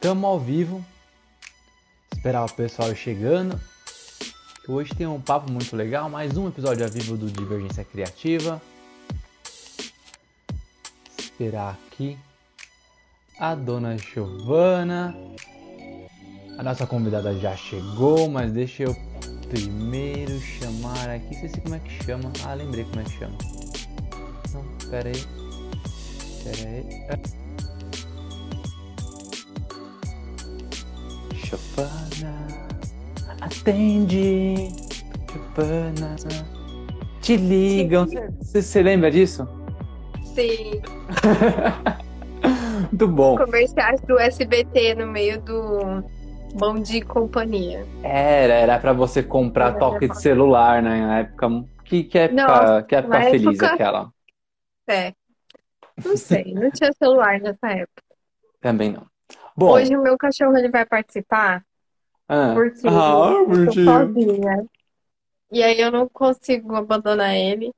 Tamo ao vivo. Esperar o pessoal chegando. Hoje tem um papo muito legal, mais um episódio ao vivo do Divergência Criativa. Esperar aqui a dona Giovana. A nossa convidada já chegou, mas deixa eu primeiro chamar aqui. Não sei como é que chama. Ah, lembrei como é que chama. Não, pera aí. Pera aí. Giovana, atende. Giovana, te ligam. Você lembra disso? Sim. Muito bom. Comerciais do SBT no meio do Bom Dia e Companhia. Era, era pra você comprar toque de celular né, na época. Que, que época, Nossa, que época feliz época- aquela? É. Não sei, não tinha celular nessa época. Também não. Bom, Hoje o meu cachorro ele vai participar ah, porque ah, eu tô sozinha. E aí eu não consigo abandonar ele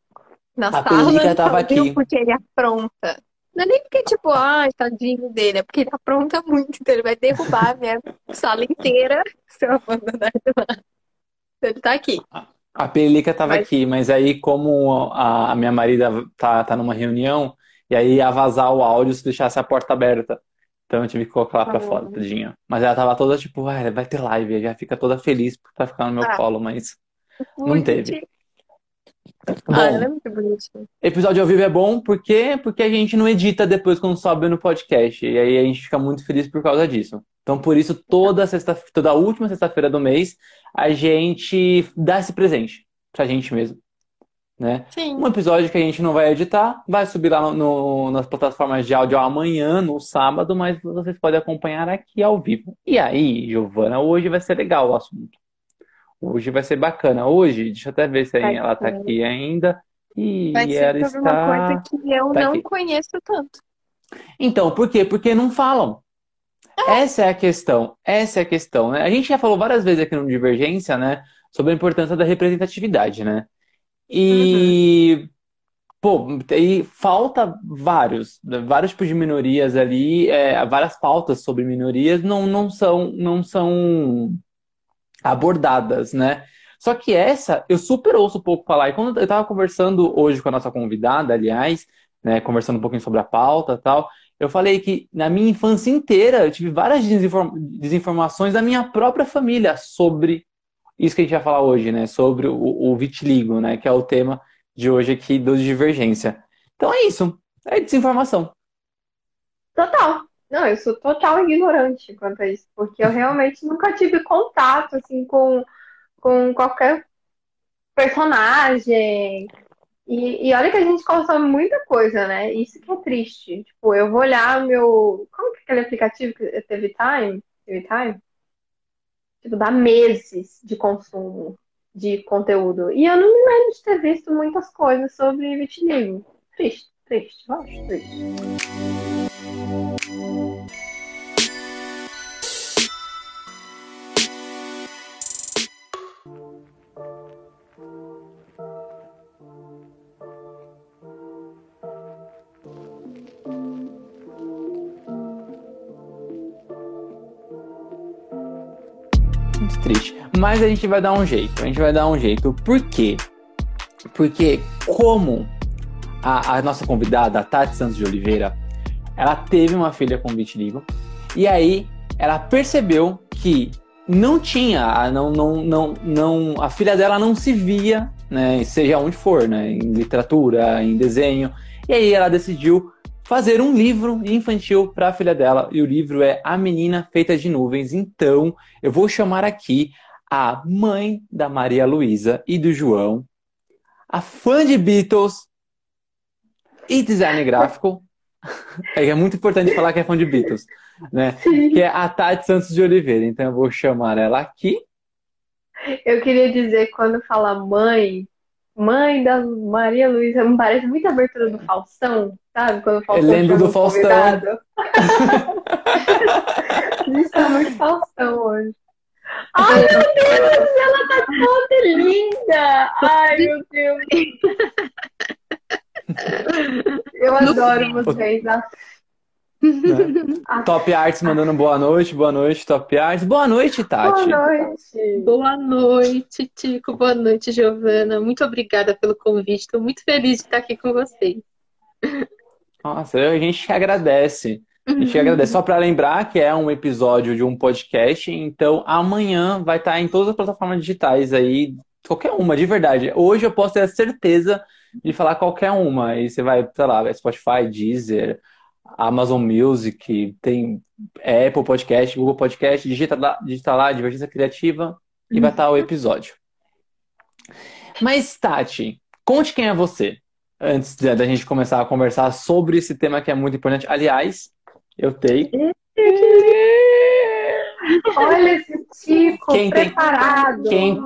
na A sala tava aqui. porque ele apronta. Não é nem porque, tipo, ai, tadinho dele, é porque ele apronta muito, então ele vai derrubar a minha sala inteira se eu abandonar ele lá. Então ele tá aqui. A Pelica tava Mas- aqui, mas aí como a, a minha marida tá, tá numa reunião, e aí ia vazar o áudio se deixasse a porta aberta. Então eu tive que colocar ela pra fora, tadinha. Mas ela tava toda tipo, ah, vai ter live, já fica toda feliz por tá ficando no meu Ah. colo, mas Não teve. Bom, Ah, ela é muito bonitinha. episódio ao vivo é bom, por quê? Porque a gente não edita depois quando sobe no podcast. E aí a gente fica muito feliz por causa disso. Então, por isso, toda sexta, toda última sexta-feira do mês, a gente dá esse presente pra gente mesmo, né? Sim. Um episódio que a gente não vai editar, vai subir lá no, no- nas plataformas de áudio amanhã, no sábado, mas vocês podem acompanhar aqui ao vivo. E aí, Giovana, hoje vai ser legal o assunto. Hoje vai ser bacana. Hoje, deixa eu até ver se Vai ela tá ser. aqui ainda. E Vai ser ela sobre uma coisa está. que eu tá não aqui. conheço tanto. Então, por quê? Porque não falam. Essa é a questão. Essa é a questão, né? A gente já falou várias vezes aqui no Divergência, né, sobre a importância da representatividade, né? E, pô, e falta vários, vários tipos de minorias ali, é, várias pautas sobre minorias não, não são, não são abordadas, né? Só que essa, eu super ouço um pouco falar. E quando eu estava conversando hoje com a nossa convidada, aliás, né, conversando um pouquinho sobre a pauta tal, eu falei que na minha infância inteira eu tive várias desinform- desinformações da minha própria família sobre isso que a gente vai falar hoje, né? Sobre o, o vitiligo, né? Que é o tema de hoje aqui do Divergência. Então é isso. É desinformação. Total. Não, eu sou total ignorante quanto a isso, porque eu realmente nunca tive contato assim com, com qualquer personagem. E, e olha que a gente consome muita coisa, né? Isso que é triste. Tipo, eu vou olhar o meu. Como que é aquele aplicativo que é Time? Time? Tipo, dá meses de consumo de conteúdo. E eu não me lembro de ter visto muitas coisas sobre vitiligo. Triste, triste, eu acho triste. Muito triste. Mas a gente vai dar um jeito. A gente vai dar um jeito. Por quê? Porque como a, a nossa convidada, a Tati Santos de Oliveira, ela teve uma filha com vitiligo. E aí ela percebeu que não tinha, não, não, não, não, a filha dela não se via, né, seja onde for, né, em literatura, em desenho. E aí ela decidiu fazer um livro infantil para a filha dela. E o livro é A Menina Feita de Nuvens. Então, eu vou chamar aqui a mãe da Maria Luísa e do João, a fã de Beatles e design gráfico. É, é muito importante falar que é fã de Beatles. né? Que é a Tati Santos de Oliveira. Então eu vou chamar ela aqui. Eu queria dizer, quando fala mãe, mãe da Maria Luísa, me parece muito a abertura do Faustão, sabe? Quando o Faustão Eu lembro do Faustão. A gente tá muito Faustão hoje. Ai, meu Deus, ela tá toda linda! Ai, meu Deus. Eu adoro vocês. Ah, Top Arts mandando boa noite, boa noite, Top Arts. Boa noite, Tati. Boa noite. Boa noite, Tico. Boa noite, Giovana. Muito obrigada pelo convite. Estou muito feliz de estar aqui com vocês. Nossa, a gente que agradece. A gente agradece. Só para lembrar que é um episódio de um podcast, então amanhã vai estar em todas as plataformas digitais aí, qualquer uma, de verdade. Hoje eu posso ter a certeza de falar qualquer uma. Aí você vai, sei lá, Spotify, Deezer, Amazon Music, tem Apple Podcast, Google Podcast, digita lá, digita lá Divergência Criativa e vai estar o episódio. Mas, Tati, conte quem é você, antes da gente começar a conversar sobre esse tema que é muito importante. Aliás, eu tenho. Olha esse Tico Quem tem- preparado. Quem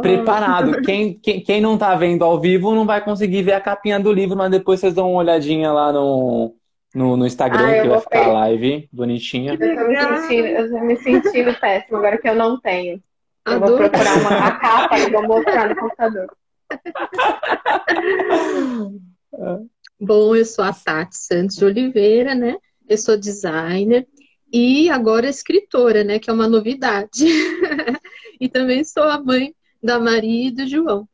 preparado. Quem, quem, quem não tá vendo ao vivo não vai conseguir ver a capinha do livro, mas depois vocês dão uma olhadinha lá no, no, no Instagram, Ah, eu que vai vou ficar a live bonitinha. Eu tô me sentindo, eu tô me sentindo péssimo agora que eu não tenho. Eu vou procurar uma a capa e vou mostrar no computador. Bom, eu sou a Tati Santos de Oliveira, né? Eu sou designer e agora escritora, né? Que é uma novidade. e também sou a mãe da Maria e do João.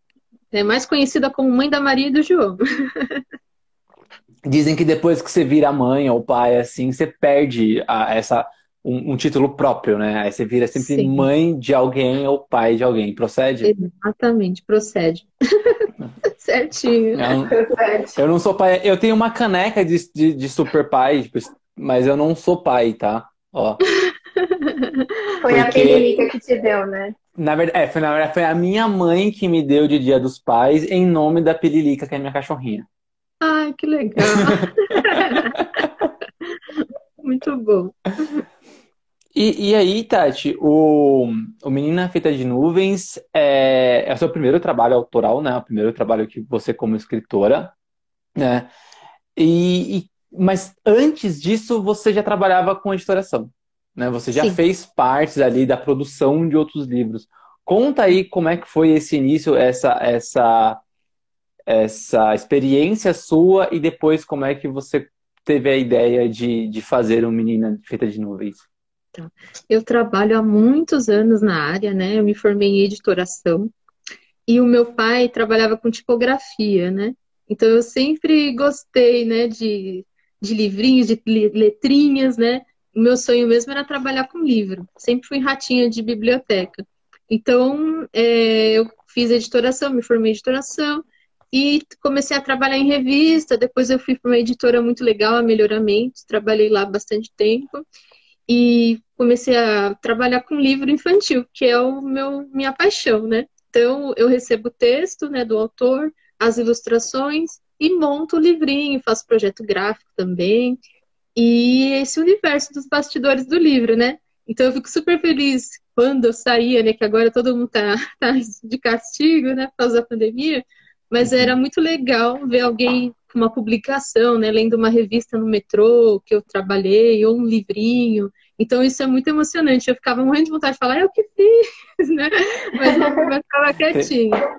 É mais conhecida como mãe da Maria e do João. Dizem que depois que você vira mãe ou pai, assim, você perde a- essa, um, um título próprio, né? Aí você vira sempre Sim. mãe de alguém ou pai de alguém. Procede? Exatamente, procede. Certinho. Eu, não- eu não sou pai. Eu tenho uma caneca de, de, de super pai, tipo, mas eu não sou pai, tá? Ó. Foi a Porque- Pirilica que te deu, né? Na verdade, é, foi, na verdade, foi a minha mãe que me deu de Dia dos Pais em nome da Pililica, que é minha cachorrinha. Ai, que legal. Muito bom. E, e aí, Tati, o, o Menina Feita de Nuvens é, é o seu primeiro trabalho autoral, né? O primeiro trabalho que você como escritora, né? E, e- mas antes disso, você já trabalhava com editoração, né? Você já Sim. fez partes ali da produção de outros livros. Conta aí como é que foi esse início, essa, essa, essa experiência sua e depois como é que você teve a ideia de, de fazer um Menina Feita de Nuvens. Eu trabalho há muitos anos na área, né? Eu me formei em editoração e o meu pai trabalhava com tipografia, né? Então eu sempre gostei, né, de, de livrinhos, de letrinhas, né? O meu sonho mesmo era trabalhar com livro. Sempre fui ratinha de biblioteca. Então é, eu fiz editoração, me formei em editoração e comecei a trabalhar em revista. Depois eu fui para uma editora muito legal, a Melhoramentos. Trabalhei lá bastante tempo e comecei a trabalhar com livro infantil, que é o meu minha paixão, né? Então eu recebo o texto, né, do autor, as ilustrações e monto o livrinho, faço projeto gráfico também. E esse universo dos bastidores do livro, né? Então eu fico super feliz quando eu saía, né, que agora todo mundo tá, tá de castigo, né, por causa da pandemia, mas era muito legal ver alguém com uma publicação, né, lendo uma revista no metrô que eu trabalhei, ou um livrinho. Então isso é muito emocionante. Eu ficava morrendo de vontade de falar, eu que fiz, né? Mas eu ficava quietinha.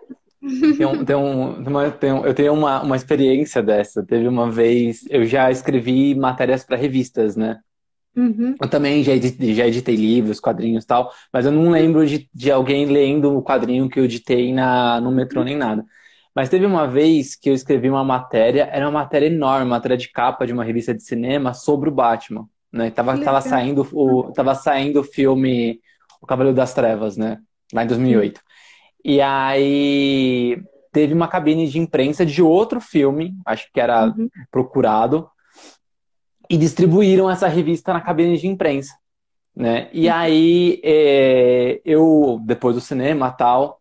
Tem um- tem um- tem um- eu tenho uma, uma experiência dessa. Teve uma vez, eu já escrevi matérias para revistas, né? Uhum. Eu também já editei, já editei livros, quadrinhos e tal, mas eu não lembro de, de alguém lendo o quadrinho que eu editei na, no metrô nem nada. Mas teve uma vez que eu escrevi uma matéria, era uma matéria enorme, uma matéria de capa de uma revista de cinema sobre o Batman, né? Tava, tava saindo o, tava saindo o filme O Cavaleiro das Trevas, né? Lá em 2008. E aí teve uma cabine de imprensa de outro filme, acho que era Uhum. procurado, e distribuíram essa revista na cabine de imprensa, né? E aí é, eu, depois do cinema tal,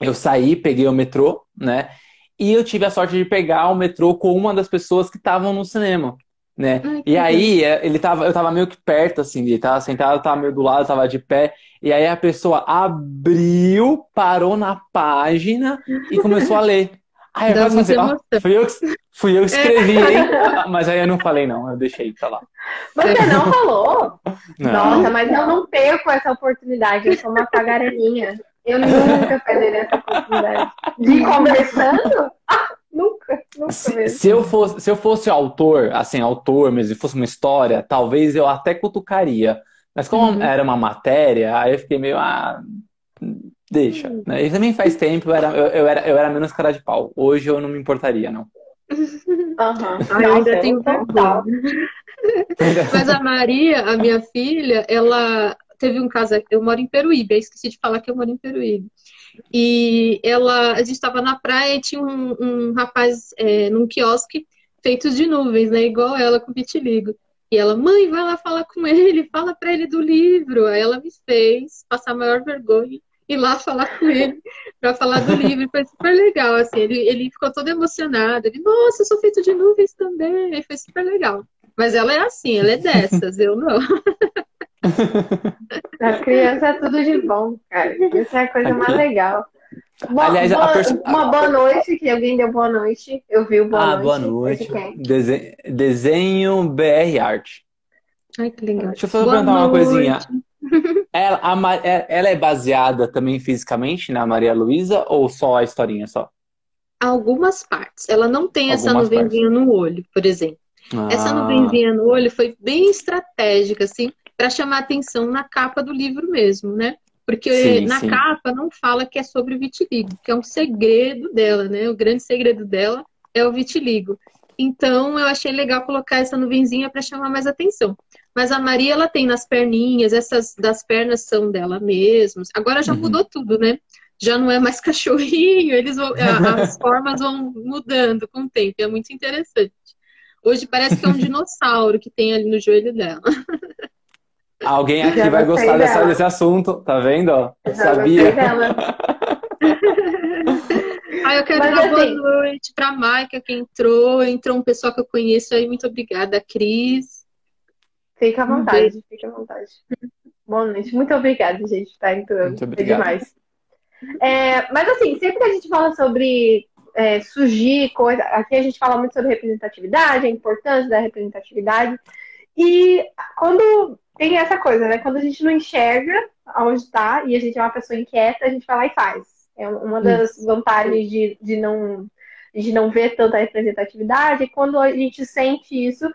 eu saí, peguei o metrô, né? E eu tive a sorte de pegar o metrô com uma das pessoas que estavam no cinema, né? Ai, E aí, é, ele tava, eu tava meio que perto, assim, ele tava sentado, tava meio do lado, tava de pé, e aí a pessoa abriu, parou na página e começou a ler. Aí eu quase pensei, ó, muita fui eu, que- fui eu que escrevi, hein? Mas aí eu não falei, não, eu deixei pra lá. Você não falou? Não. Nossa, mas eu não perco essa oportunidade. Eu sou uma tagarelinha. Eu nunca perderia essa oportunidade. De ir conversando? Ah, nunca, nunca Se, mesmo. se eu fosse, se eu fosse autor, assim, autor mesmo, e fosse uma história, talvez eu até cutucaria. Mas como Uhum. era uma matéria, aí eu fiquei meio, ah, deixa. né? E também faz tempo, eu era, eu, eu era, eu era menos cara de pau. Hoje eu não me importaria, não. Eu ainda tenho total. vergonha. Mas a Maria, a minha filha, ela teve um caso. Eu moro em Peruíbe, eu esqueci de falar que eu moro em Peruíbe. E ela, a gente estava na praia e tinha um, um rapaz é, num quiosque feito de nuvens, né? Igual ela com vitiligo. E ela, mãe, vai lá falar com ele, fala para ele do livro. Aí ela me fez passar a maior vergonha ir lá falar com ele para falar do livro. Foi super legal, assim. Ele, ele ficou todo emocionado. Ele, nossa, eu sou feito de nuvens também. Foi super legal. Mas ela é assim, ela é dessas, eu não. A criança é tudo de bom, cara. Isso é a coisa mais legal. Boa, Aliás, a boa- perso- uma boa noite, que alguém deu boa noite. Eu vi o boa Ah, noite. boa noite. Esse quem? Dese- Desenho BR Art. Ai, que legal. Deixa eu só perguntar uma coisinha. Ela, a é- ela é baseada também fisicamente na Maria Luísa ou só a historinha só? Algumas partes. Ela não tem essa Algumas nuvenzinha no olho, por exemplo. Essa Ah, nuvenzinha no olho foi bem estratégica, assim, para chamar atenção na capa do livro mesmo, né? Porque Sim, na sim. capa não fala que é sobre vitiligo, que é um segredo dela, né? O grande segredo dela é o vitiligo. Então eu achei legal colocar essa nuvenzinha para chamar mais atenção. Mas a Maria ela tem nas perninhas, essas das pernas são dela mesmas. Agora já Uhum. mudou tudo, né? Já não é mais cachorrinho, eles vão, as formas vão mudando com o tempo, é muito interessante. Hoje parece que é um dinossauro que tem ali no joelho dela. Alguém aqui Já vai gostar dessa- desse assunto, tá vendo? Já sabia. Ah, eu quero Mas, dar boa assim- noite para a Maica que entrou. Entrou um pessoal que eu conheço aí, muito obrigada. Cris. Fica à Um vontade, fica à vontade. Boa noite. Muito obrigada, gente, estar entrando. Muito É obrigado. demais. É, mas assim, sempre que a gente fala sobre é, surgir coisa, aqui a gente fala muito sobre representatividade, a importância da representatividade. E quando tem essa coisa, né? Quando a gente não enxerga aonde está e a gente é uma pessoa inquieta, a gente vai lá e faz. É uma das vantagens de, de não de não ver tanta representatividade. E quando a gente sente isso,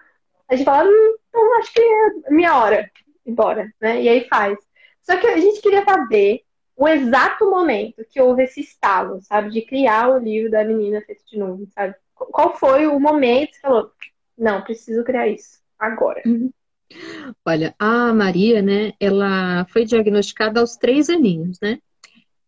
a gente fala, hum, então acho que é minha hora, embora, né? E aí faz. Só que a gente queria saber o exato momento que houve esse estalo, sabe? De criar o livro da menina feito de nuvem, sabe? Qual foi o momento que você falou, não, preciso criar isso, agora. Olha, a Maria, né, ela foi diagnosticada aos três aninhos, né?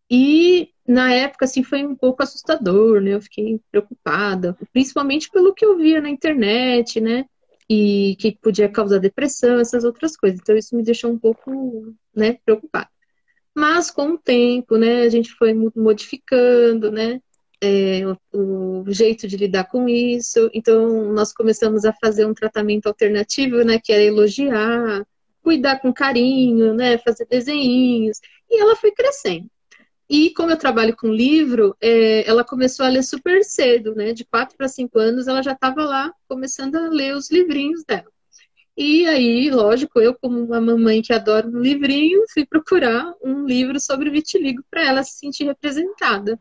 E na época, assim, foi um pouco assustador, né? Eu fiquei preocupada, principalmente pelo que eu via na internet, né? E que podia causar depressão, essas outras coisas. Então, isso me deixou um pouco, né, preocupada. Mas com o tempo, né, a gente foi modificando, né? É, o, o jeito de lidar com isso. Então, nós começamos a fazer um tratamento alternativo, né, que era elogiar, cuidar com carinho, né, fazer desenhinhos. E ela foi crescendo. E como eu trabalho com livro, é, ela começou a ler super cedo, né? De 4 para 5 anos, ela já estava lá começando a ler os livrinhos dela. E aí, lógico, eu, como uma mamãe que adora um livrinho, fui procurar um livro sobre vitiligo para ela se sentir representada.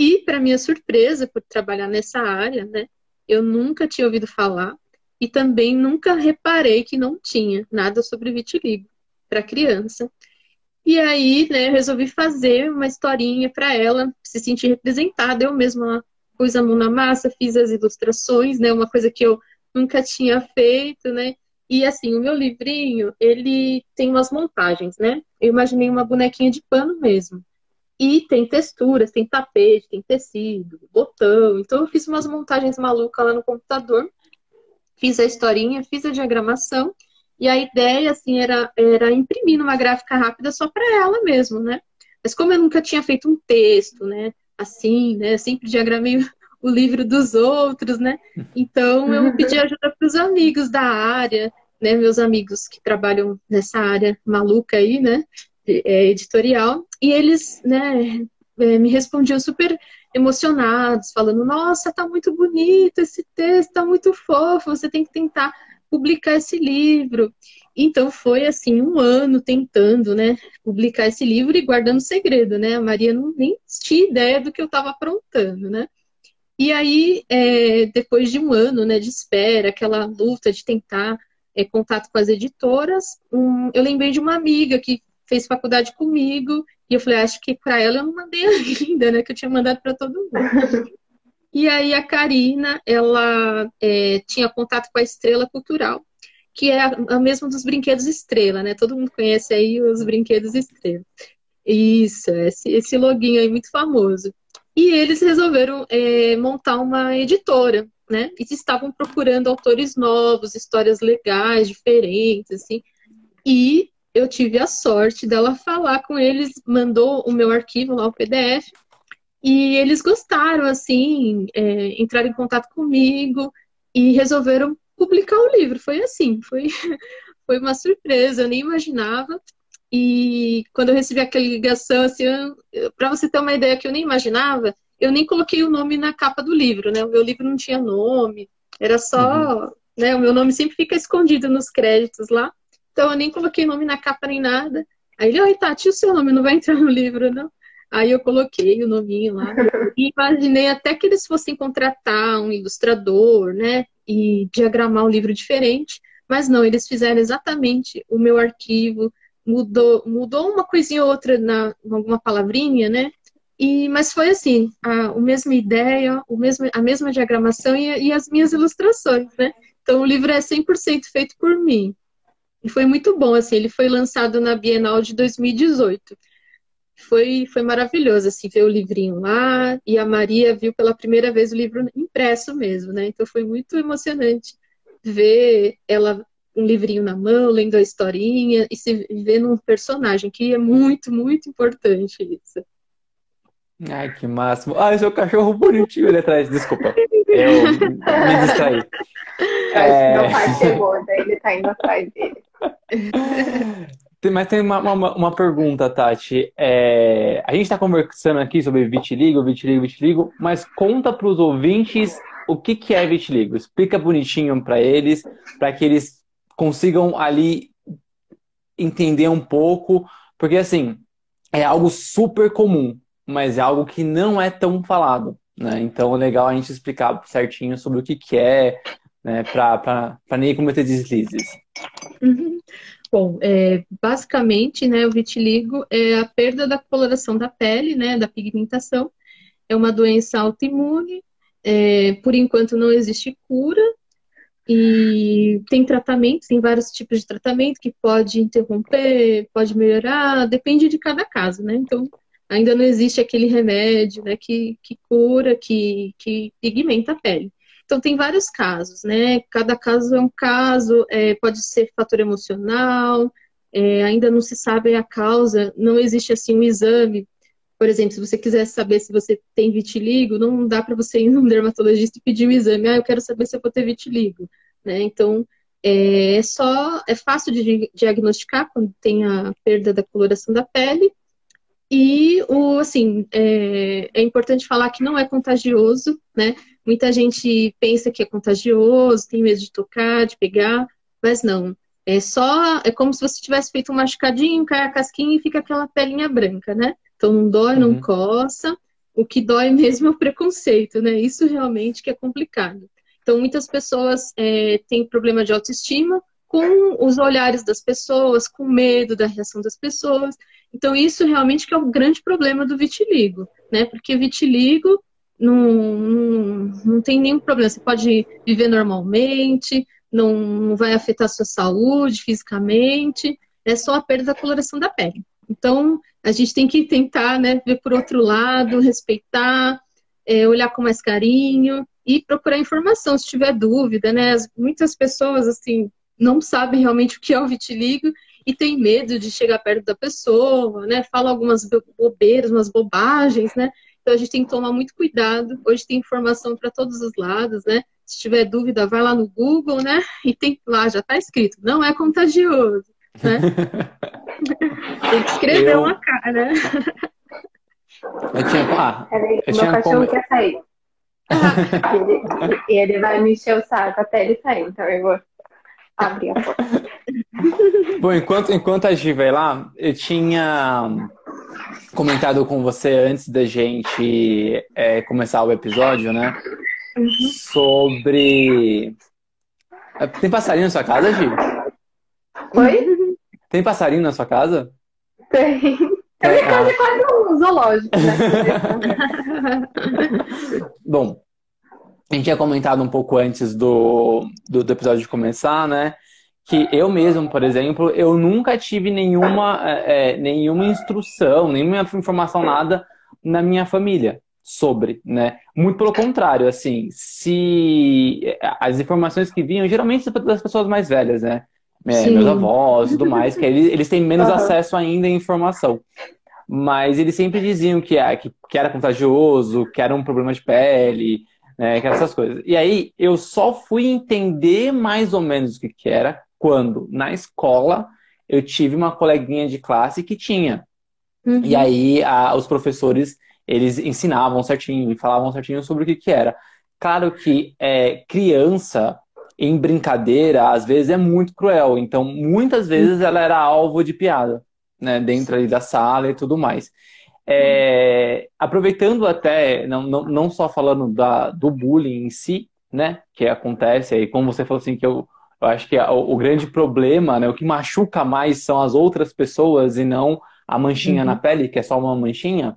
E, para minha surpresa, por trabalhar nessa área, né, eu nunca tinha ouvido falar e também nunca reparei que não tinha nada sobre vitiligo para criança. E aí, né, resolvi fazer uma historinha para ela se sentir representada. Eu mesma pus a mão na massa, fiz as ilustrações, né, uma coisa que eu nunca tinha feito, né? E assim, o meu livrinho, ele tem umas montagens, né? Eu imaginei uma bonequinha de pano mesmo. E tem texturas, tem tapete, tem tecido, botão. Então eu fiz umas montagens malucas lá no computador. Fiz a historinha, fiz a diagramação. E a ideia, assim, era, era imprimir numa gráfica rápida só para ela mesmo, né? Mas como eu nunca tinha feito um texto, né? Assim, né? Sempre diagramei o livro dos outros, né? Então eu pedi ajuda para os amigos da área, né? Meus amigos que trabalham nessa área maluca aí, né? É, editorial, e eles, né, é, me respondiam super emocionados, falando: Nossa, tá muito bonito esse texto, tá muito fofo, você tem que tentar publicar esse livro. Então foi assim um ano tentando, né, publicar esse livro e guardando segredo, né? A Maria não nem tinha ideia do que eu estava aprontando, né? E aí, é, depois de um ano, né, de espera, aquela luta de tentar é, contato com as editoras, um, eu lembrei de uma amiga que fez faculdade comigo e eu falei, acho que para ela eu não mandei ainda, né? Que eu tinha mandado para todo mundo. e aí a Karina, ela é, tinha contato com a Estrela Cultural, que é a, a mesma dos brinquedos Estrela, né? Todo mundo conhece aí os brinquedos Estrela. Isso, esse, esse loginho aí muito famoso. E eles resolveram é, montar uma editora, né? E estavam procurando autores novos, histórias legais, diferentes, assim. E eu tive a sorte dela falar com eles, mandou o meu arquivo lá, o PDF, e eles gostaram, assim, é, entraram em contato comigo e resolveram publicar o livro. Foi assim, foi, foi uma surpresa, eu nem imaginava. E quando eu recebi aquela ligação, assim, para você ter uma ideia que eu nem imaginava, eu nem coloquei o nome na capa do livro, né? O meu livro não tinha nome, era só, uhum. né? O meu nome sempre fica escondido nos créditos lá. Então eu nem coloquei nome na capa nem nada. Aí ele, oi, Tati, o seu nome não vai entrar no livro, não? Aí eu coloquei o nominho lá. E imaginei até que eles fossem contratar um ilustrador, né? E diagramar um livro diferente. Mas não, eles fizeram exatamente o meu arquivo, mudou, mudou uma coisinha ou outra na alguma palavrinha, né? E, mas foi assim, a, a mesma ideia, o mesmo, a mesma diagramação e, e as minhas ilustrações, né? Então o livro é 100% feito por mim. E foi muito bom, assim, ele foi lançado na Bienal de 2018. Foi, foi maravilhoso, assim, ver o livrinho lá, e a Maria viu pela primeira vez o livro impresso mesmo, né? Então foi muito emocionante ver ela um livrinho na mão, lendo a historinha e se ver num personagem, que é muito, muito importante isso. Ai, que máximo. Ah, seu cachorro bonitinho ali atrás, desculpa. Eu me distraí. É... Meu pai chegou, daí ele tá indo atrás dele. Mas tem uma, uma, uma pergunta, Tati. É, a gente está conversando aqui sobre vitiligo, vitiligo, vitiligo, mas conta para os ouvintes o que, que é vitiligo. Explica bonitinho para eles, para que eles consigam ali entender um pouco, porque assim, é algo super comum, mas é algo que não é tão falado. Né? Então é legal a gente explicar certinho sobre o que, que é, né, para nem cometer deslizes. Uhum. Bom, é, basicamente, né, o vitiligo é a perda da coloração da pele, né, da pigmentação. É uma doença autoimune. É, por enquanto não existe cura e tem tratamento, tem vários tipos de tratamento que pode interromper, pode melhorar, depende de cada caso, né? Então, ainda não existe aquele remédio, né, que, que cura, que, que pigmenta a pele. Então, tem vários casos, né? Cada caso é um caso, é, pode ser fator emocional, é, ainda não se sabe a causa, não existe assim um exame. Por exemplo, se você quiser saber se você tem vitiligo, não dá para você ir num dermatologista e pedir um exame. Ah, eu quero saber se eu vou ter vitiligo, né? Então, é, é só, é fácil de diagnosticar quando tem a perda da coloração da pele. E o assim é, é importante falar que não é contagioso, né? Muita gente pensa que é contagioso, tem medo de tocar, de pegar, mas não. É só, é como se você tivesse feito um machucadinho, cai a casquinha e fica aquela pelinha branca, né? Então não dói, uhum. não coça. O que dói mesmo é o preconceito, né? Isso realmente que é complicado. Então muitas pessoas é, têm problema de autoestima com os olhares das pessoas, com medo da reação das pessoas. Então isso realmente que é o grande problema do vitiligo, né? Porque vitiligo não, não, não tem nenhum problema. Você pode viver normalmente, não, não vai afetar a sua saúde fisicamente, é só a perda da coloração da pele. Então, a gente tem que tentar né, ver por outro lado, respeitar, é, olhar com mais carinho e procurar informação se tiver dúvida, né? Muitas pessoas, assim, não sabem realmente o que é o vitiligo e tem medo de chegar perto da pessoa, né? Fala algumas bobeiras, umas bobagens, né? Então a gente tem que tomar muito cuidado. Hoje tem informação para todos os lados, né? Se tiver dúvida, vai lá no Google, né? E tem lá, já está escrito, não é contagioso, né? tem que escrever eu... uma cara. Eu tinha. Ah, Peraí, eu meu tinha cachorro como- quer sair. E ele, ele vai me encher o saco até ele sair, então eu vou abrir a porta. Bom, enquanto, enquanto a Gi vai lá, eu tinha comentado com você antes da gente é, começar o episódio, né? Sobre. É, Tem passarinho na sua casa, Gi? Oi? Tem passarinho na sua casa? Tem. A minha casa é quase um zoológico, né? Bom, a gente tinha comentado um pouco antes do, do, do episódio começar, né? Que eu mesmo, por exemplo, eu nunca tive nenhuma, é, é, nenhuma instrução, nenhuma informação, nada na minha família sobre, né? Muito pelo contrário, assim, se as informações que vinham, geralmente das pessoas mais velhas, né? É, meus avós e tudo mais, que eles, eles têm menos Aham. acesso ainda à informação. Mas eles sempre diziam que, é- que, que era contagioso, que era um problema de pele, né, essas coisas. E aí eu só fui entender mais ou menos o que, que era quando, na escola, eu tive uma coleguinha de classe que tinha. Uhum. E aí a- os professores, eles ensinavam certinho e falavam certinho sobre o que, que era. Claro que é, criança, em brincadeira, às vezes é muito cruel. Então, muitas vezes ela era alvo de piada, né? Dentro ali da sala e tudo mais. É, aproveitando até, não, não, não só falando da, do bullying em si, né? Que acontece aí, como você falou assim, que eu, eu acho que a- o, o grande problema, né? O que machuca mais são as outras pessoas e não a manchinha Uhum. na pele, que é só uma manchinha.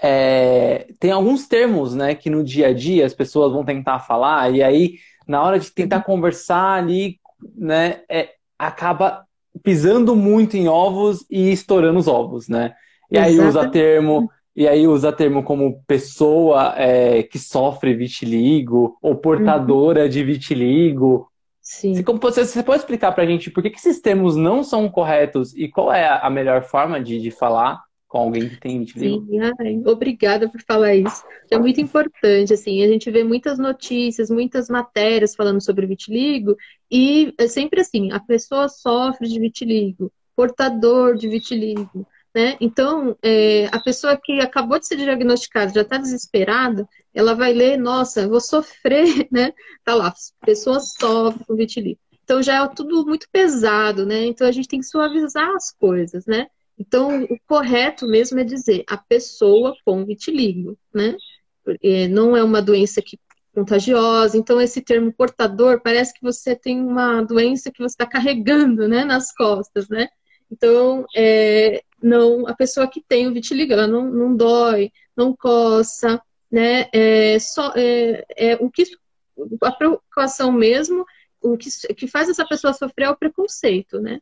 É, tem alguns termos, né, que no dia a dia as pessoas vão tentar falar, e aí, na hora de tentar conversar ali, né, é, acaba pisando muito em ovos e estourando os ovos, né? E aí usa termo, e aí usa termo como pessoa é, que sofre vitiligo, ou portadora de vitiligo. Sim. Você, você, você pode explicar pra gente por que, que esses termos não são corretos e qual é a melhor forma de, de falar com alguém que tem vitiligo? Sim, ai, obrigada por falar isso. É muito importante, assim, a gente vê muitas notícias, muitas matérias falando sobre vitiligo, e é sempre assim, a pessoa sofre de vitiligo, portador de vitiligo, né? Então, é, a pessoa que acabou de ser diagnosticada, já está desesperada, ela vai ler, nossa, vou sofrer, né? Tá lá, pessoa sofre com vitiligo. Então já é tudo muito pesado, né? Então a gente tem que suavizar as coisas, né? Então, o correto mesmo é dizer a pessoa com vitiligo, né? Não é uma doença que contagiosa, então esse termo portador parece que você tem uma doença que você está carregando, né, nas costas, né? Então, é, não, a pessoa que tem o vitiligo, ela não, não dói, não coça, né? É, só, é, é, o que, a preocupação mesmo, o que, que faz essa pessoa sofrer é o preconceito, né?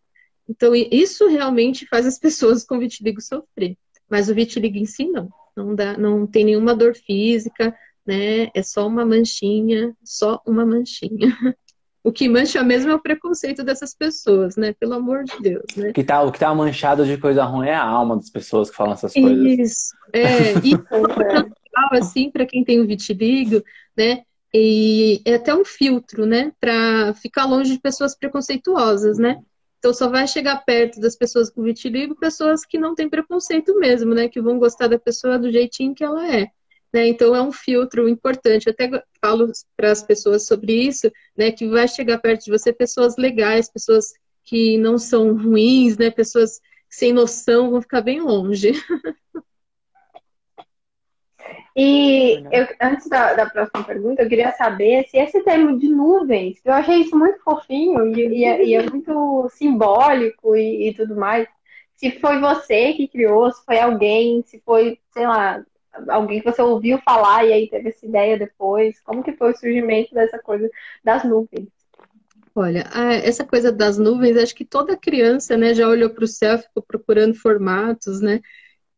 Então, isso realmente faz as pessoas com vitiligo sofrer. Mas o vitiligo em si, não. Não, dá, não tem nenhuma dor física, né? É só uma manchinha, só uma manchinha. O que mancha mesmo é o preconceito dessas pessoas, né? Pelo amor de Deus, né? O que tá, o que tá manchado de coisa ruim é a alma das pessoas que falam essas coisas. Isso. É, e legal, assim, para quem tem o vitiligo, né? E é até um filtro, né? Para ficar longe de pessoas preconceituosas, né? Então só vai chegar perto das pessoas com vitiligo pessoas que não têm preconceito mesmo, né? Que vão gostar da pessoa do jeitinho que ela é. Né? Então é um filtro importante. Eu até falo para as pessoas sobre isso, né? Que vai chegar perto de você pessoas legais, pessoas que não são ruins, né? Pessoas sem noção vão ficar bem longe. E eu, antes da, da próxima pergunta, eu queria saber se esse termo de nuvens, eu achei isso muito fofinho e, e é, e é muito simbólico e, e tudo mais. Se foi você que criou, se foi alguém, se foi, sei lá, alguém que você ouviu falar e aí teve essa ideia depois? Como que foi o surgimento dessa coisa das nuvens? Olha, essa coisa das nuvens, acho que toda criança, né, já olhou para o céu, ficou procurando formatos, né?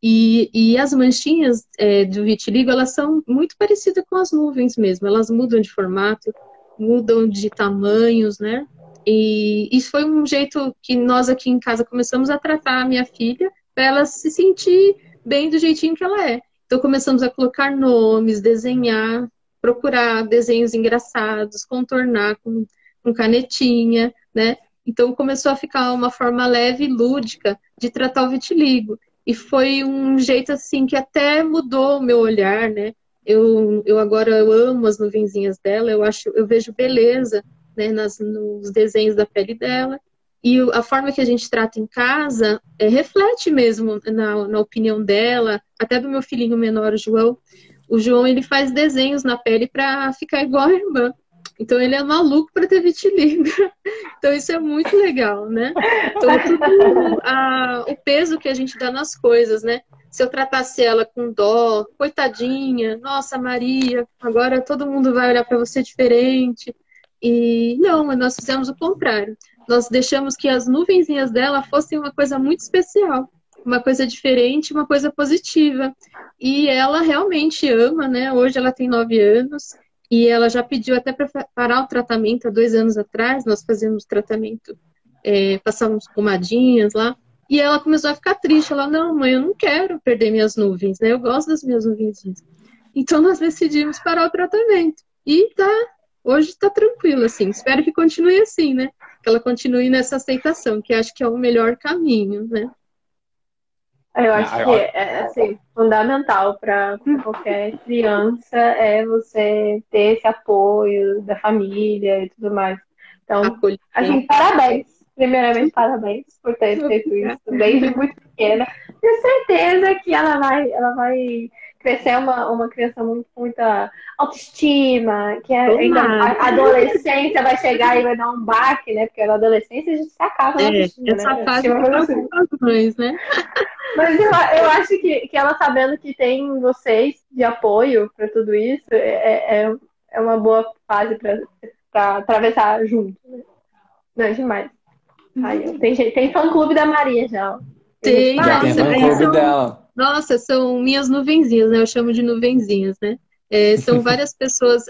E, e as manchinhas é, do vitiligo, elas são muito parecidas com as nuvens mesmo. Elas mudam de formato, mudam de tamanhos, né? E isso foi um jeito que nós aqui em casa começamos a tratar a minha filha para ela se sentir bem do jeitinho que ela é. Então começamos a colocar nomes, desenhar, procurar desenhos engraçados, contornar com, com canetinha, né? Então começou a ficar uma forma leve e lúdica de tratar o vitiligo. E foi um jeito assim que até mudou o meu olhar, né? Eu, eu agora eu amo as nuvenzinhas dela, eu acho, eu vejo beleza né, nas, nos desenhos da pele dela. E a forma que a gente trata em casa é, reflete mesmo na, na opinião dela, até do meu filhinho menor, o João. O João ele faz desenhos na pele para ficar igual a irmã. Então ele é maluco para ter vitiligo. Então isso é muito legal, né? Então tudo a, o peso que a gente dá nas coisas, né? Se eu tratasse ela com dó, coitadinha, nossa Maria, agora todo mundo vai olhar para você diferente. E não, nós fizemos o contrário. Nós deixamos que as nuvenzinhas dela fossem uma coisa muito especial, uma coisa diferente, uma coisa positiva. E ela realmente ama, né? Hoje ela tem nove anos e ela já pediu até para parar o tratamento há dois anos atrás. Nós fazíamos tratamento, é, passávamos pomadinhas lá. E ela começou a ficar triste. Ela, não, mãe, eu não quero perder minhas nuvens, né? Eu gosto das minhas nuvenzinhas. Então nós decidimos parar o tratamento. E tá, hoje tá tranquilo, assim. Espero que continue assim, né? Que ela continue nessa aceitação, que acho que é o melhor caminho, né? Eu acho que é assim, fundamental para qualquer criança é você ter esse apoio da família e tudo mais. Então, assim, parabéns. Primeiramente, parabéns por ter feito isso desde muito pequena. Tenho certeza que ela vai, ela vai crescer uma, uma criança muito, com muita autoestima, que é, ainda a adolescência vai chegar e vai dar um baque, né? Porque na adolescência a gente se acaba é, autoestima, essa né? fase assim. mães, né? Mas eu, eu acho que, que ela sabendo que tem vocês de apoio para tudo isso, é, é, é uma boa fase para atravessar junto. Né? Não é demais. Aí, tem, tem fã-clube da Maria já. Tem, já tem fã-clube dela. Nossa, são minhas nuvenzinhas, né? Eu chamo de nuvenzinhas, né? É, são várias pessoas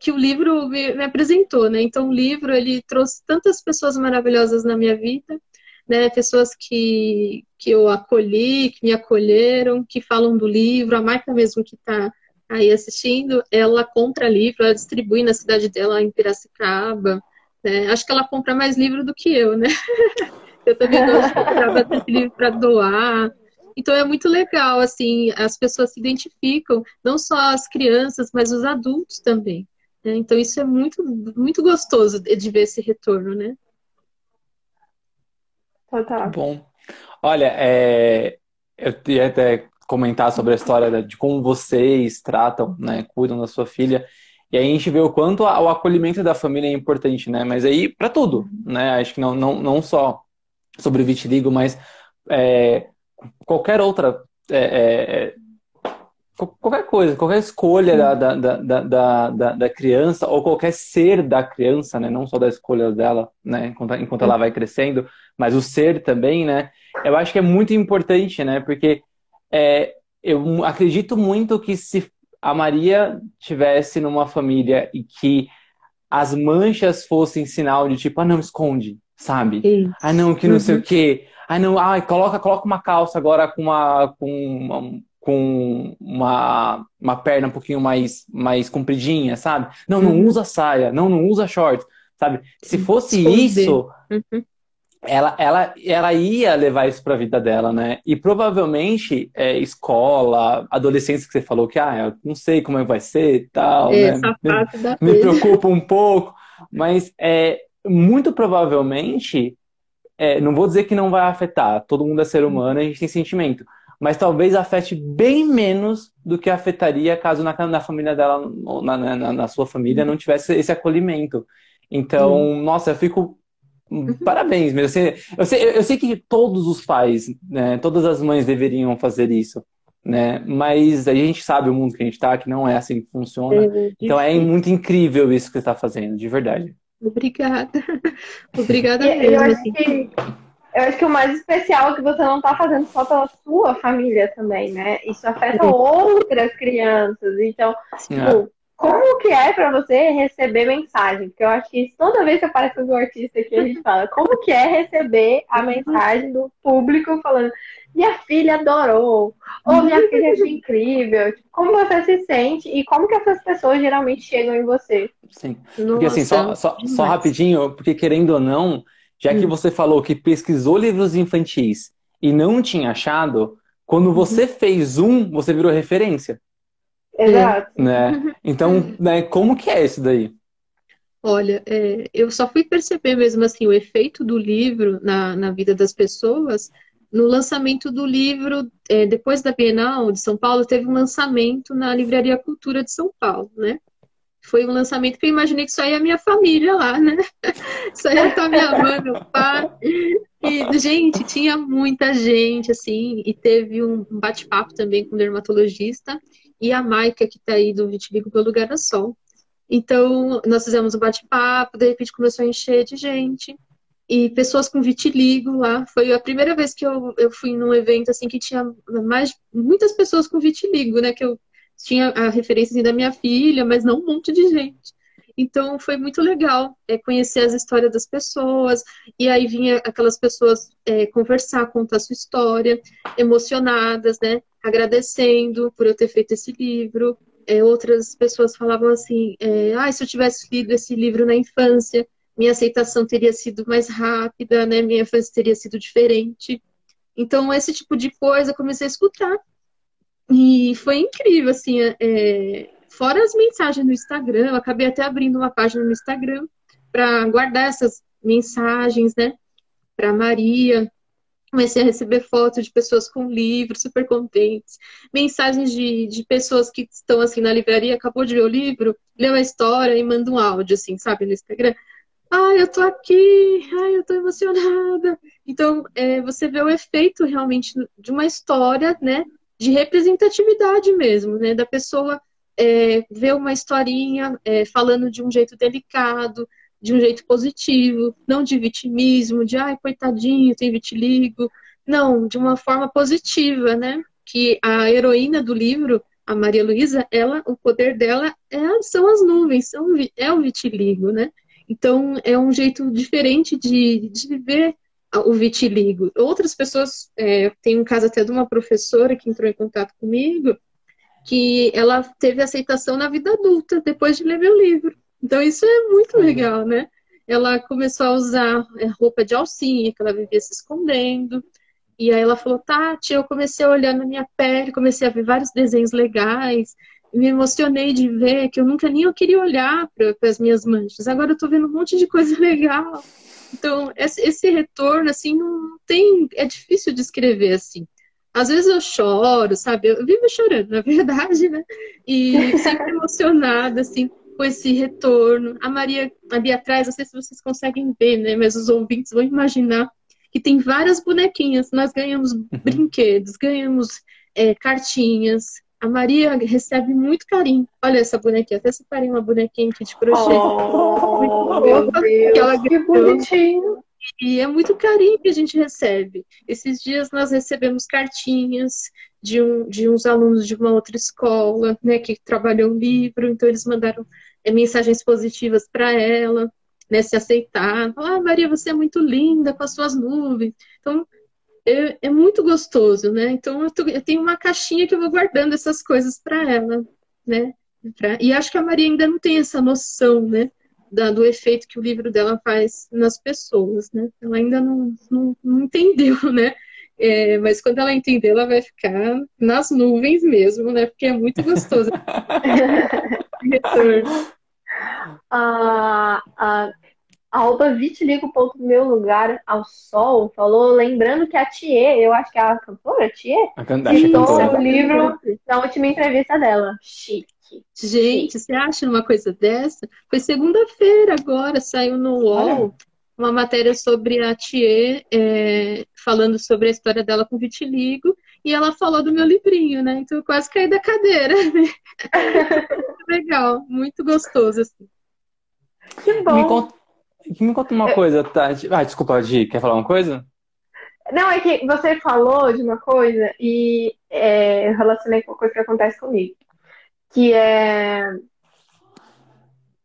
que o livro me, me, apresentou, né? Então o livro ele trouxe tantas pessoas maravilhosas na minha vida, né? Pessoas que, que eu acolhi, que me acolheram, que falam do livro, a marca mesmo que está aí assistindo, ela compra livro, ela distribui na cidade dela em Piracicaba. Né? Acho que ela compra mais livro do que eu, né? eu também gosto de comprar livro para doar. Então é muito legal, assim, as pessoas se identificam, não só as crianças, mas os adultos também. Né? Então isso é muito, muito gostoso de ver esse retorno, né? Total. Bom. Olha, é, eu ia até comentar sobre a história de como vocês tratam, né, cuidam da sua filha. E aí a gente vê o quanto o acolhimento da família é importante, né? Mas aí para tudo, né? Acho que não, não, não só sobre vitiligo, mas é, qualquer outra. É, é, é qualquer coisa, qualquer escolha da, da, da, da, da, criança, ou qualquer ser da criança, né? Não só da escolha dela, né? Enquanto, enquanto ela vai crescendo, mas o ser também, né? Eu acho que é muito importante, né? Porque é, eu acredito muito que se a Maria tivesse numa família e que as manchas fossem sinal de tipo, ah, não, esconde, sabe? Isso. Ah, não, que não uhum. sei o quê. Ah, não, ai, coloca, coloca uma calça agora com uma. Com uma, com uma, uma perna um pouquinho mais, mais compridinha, sabe? Não, não uhum. usa saia, não, não usa shorts, sabe? Se fosse Esconder. isso, uhum. ela, ela, ela ia levar isso para a vida dela, né? E provavelmente é, escola, adolescência que você falou que, ah, eu não sei como é vai ser e tal, é, né? Me, me preocupa um pouco, mas é, muito provavelmente é, não vou dizer que não vai afetar, todo mundo é ser humano, a gente tem sentimento, mas talvez afete bem menos do que afetaria caso na, na família dela, na, na, na, sua família, não tivesse esse acolhimento. Então, uhum. nossa, eu fico. Uhum. Parabéns, sei, eu, sei, eu sei que todos os pais, né, todas as mães deveriam fazer isso. Né? Mas a gente sabe o mundo que a gente está, que não é assim que funciona. É então é muito incrível isso que você está fazendo, de verdade. Obrigada. Obrigada mesmo. Eu acho, assim. que, eu acho que o mais especial é que você não está fazendo só pela sua família também, né? Isso afeta outras crianças. Então, tipo, é. como que é para você receber mensagem? Porque eu acho que toda vez que aparece um artista aqui, a gente fala, como que é receber a uhum. mensagem do público falando minha filha adorou, ou minha filha é incrível. Tipo, como você se sente e como que essas pessoas geralmente chegam em você? Sim. Porque assim, só, só, só rapidinho, porque querendo ou não, já que hum. você falou que pesquisou livros infantis e não tinha achado, quando você uhum. fez um, você virou referência. Exato. Né? Então, né, como que é isso daí? Olha, é, eu só fui perceber mesmo assim o efeito do livro na, na vida das pessoas no lançamento do livro, é, depois da Bienal de São Paulo, teve um lançamento na Livraria Cultura de São Paulo, né? Foi um lançamento que eu imaginei que só ia a minha família lá, né? Só ia estar minha mãe, meu pai. E, gente, tinha muita gente, assim, e teve um bate-papo também com o dermatologista e a Maica, que está aí do Vitiligo pelo Lugar do Sol. Então, nós fizemos um bate-papo, de repente começou a encher de gente. E pessoas com vitiligo lá. Foi a primeira vez que eu, eu fui num evento assim que tinha mais muitas pessoas com vitiligo, né? Que eu tinha a referência assim, da minha filha, mas não um monte de gente. Então foi muito legal é, conhecer as histórias das pessoas, e aí vinha aquelas pessoas é, conversar, contar sua história, emocionadas, né? Agradecendo por eu ter feito esse livro, é, outras pessoas falavam assim: ah, se eu tivesse lido esse livro na infância, minha aceitação teria sido mais rápida, né? Minha infância teria sido diferente. Então, esse tipo de coisa eu comecei a escutar. E foi incrível, assim, é, fora as mensagens no Instagram, eu acabei até abrindo uma página no Instagram para guardar essas mensagens, né? Para Maria, comecei a receber fotos de pessoas com livros, super contentes, mensagens de, de pessoas que estão assim na livraria, acabou de ver o livro, leu a história e manda um áudio, assim, sabe, no Instagram. Ai, eu tô aqui, ai, eu tô emocionada. Então, é, você vê o efeito realmente de uma história, né, de representatividade mesmo, né, da pessoa é, ver uma historinha é, falando de um jeito delicado, de um jeito positivo, não de vitimismo, de ai, coitadinho, tem vitiligo. Não, de uma forma positiva, né? Que a heroína do livro, a Maria Luísa, ela, o poder dela é, são as nuvens, são, é o vitiligo, né? Então, é um jeito diferente de, de ver o vitiligo. Outras pessoas, é, tem um caso até de uma professora que entrou em contato comigo, que ela teve aceitação na vida adulta, depois de ler meu livro. Então isso é muito legal, né? Ela começou a usar é, roupa de alcinha, que ela vivia se escondendo. E aí ela falou, Tati, eu comecei a olhar na minha pele, comecei a ver vários desenhos legais, me emocionei de ver que eu nunca nem eu queria olhar para as minhas manchas. Agora eu tô vendo um monte de coisa legal. Então, esse, esse retorno, assim, não tem. É difícil de escrever assim. Às vezes eu choro, sabe? Eu vivo chorando, na verdade, né? E sempre emocionada, assim com esse retorno. A Maria ali atrás, não sei se vocês conseguem ver, né? Mas os ouvintes vão imaginar que tem várias bonequinhas. Nós ganhamos uhum. brinquedos, ganhamos é, cartinhas. A Maria recebe muito carinho. Olha essa bonequinha. Até separei uma bonequinha aqui de crochê. Oh, meu Deus, que, que bonitinho. E é muito carinho que a gente recebe. Esses dias nós recebemos cartinhas de, um, de uns alunos de uma outra escola, né, que trabalhou um livro, então eles mandaram é, mensagens positivas para ela, né, se aceitar. Ah, Maria, você é muito linda com as suas nuvens. Então, é, é muito gostoso, né? Então, eu, tô, eu, tenho uma caixinha que eu vou guardando essas coisas para ela, né? Pra, e acho que a Maria ainda não tem essa noção, né? Da, do efeito que o livro dela faz nas pessoas, né? Ela ainda não, não, não entendeu, né? É, mas quando ela entender, ela vai ficar nas nuvens mesmo, né? Porque é muito gostoso. Retorno. A, a, arroba vitiligo.meu lugar ao sol falou, lembrando que a Thier, eu acho que é a cantora, Thier, a citou o livro na última entrevista dela. Chique. Gente, Chique. você acha uma coisa dessa? Foi segunda-feira agora, saiu no UOL. Olha uma matéria sobre a Thier, é, falando sobre a história dela com vitiligo, e ela falou do meu livrinho, né? Então eu quase caí da cadeira. Né? legal, muito gostoso, assim. Que bom. Me conta, me conta uma coisa, Tati. Ah, desculpa, Gi, quer falar uma coisa? Não, é que você falou de uma coisa e é, eu relacionei com uma coisa que acontece comigo. Que é